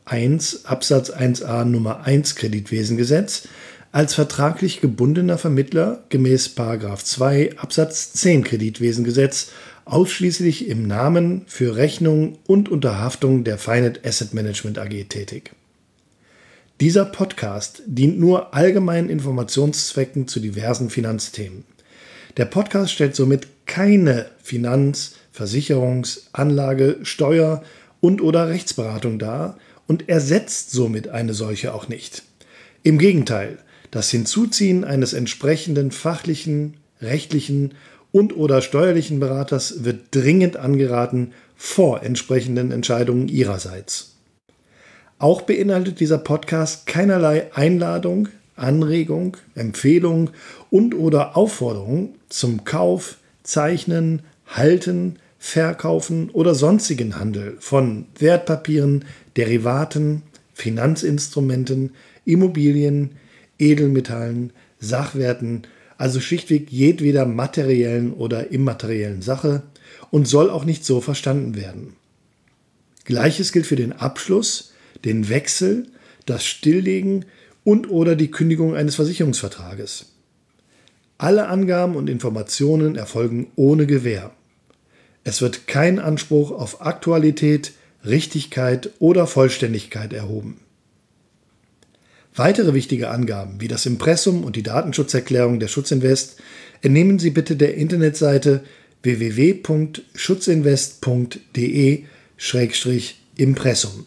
1 Absatz 1a Nummer 1 Kreditwesengesetz als vertraglich gebundener Vermittler gemäß 2 Absatz 10 Kreditwesengesetz ausschließlich im Namen für Rechnung und Unterhaftung der Finet Asset Management AG tätig. Dieser Podcast dient nur allgemeinen Informationszwecken zu diversen Finanzthemen. Der Podcast stellt somit keine Finanz-, Versicherungs-, Anlage-, Steuer- und/oder Rechtsberatung dar und ersetzt somit eine solche auch nicht. Im Gegenteil, das Hinzuziehen eines entsprechenden fachlichen, rechtlichen und/oder steuerlichen Beraters wird dringend angeraten vor entsprechenden Entscheidungen Ihrerseits. Auch beinhaltet dieser Podcast keinerlei Einladung, Anregung, Empfehlung und/oder Aufforderung zum Kauf, Zeichnen, Halten, Verkaufen oder sonstigen Handel von Wertpapieren, Derivaten, Finanzinstrumenten, Immobilien, Edelmetallen, Sachwerten, also schlichtweg jedweder materiellen oder immateriellen Sache und soll auch nicht so verstanden werden. Gleiches gilt für den Abschluss, den Wechsel, das Stilllegen und oder die Kündigung eines Versicherungsvertrages. Alle Angaben und Informationen erfolgen ohne Gewähr. Es wird kein Anspruch auf Aktualität, Richtigkeit oder Vollständigkeit erhoben. Weitere wichtige Angaben wie das Impressum und die Datenschutzerklärung der Schutzinvest entnehmen Sie bitte der Internetseite www.schutzinvest.de-impressum.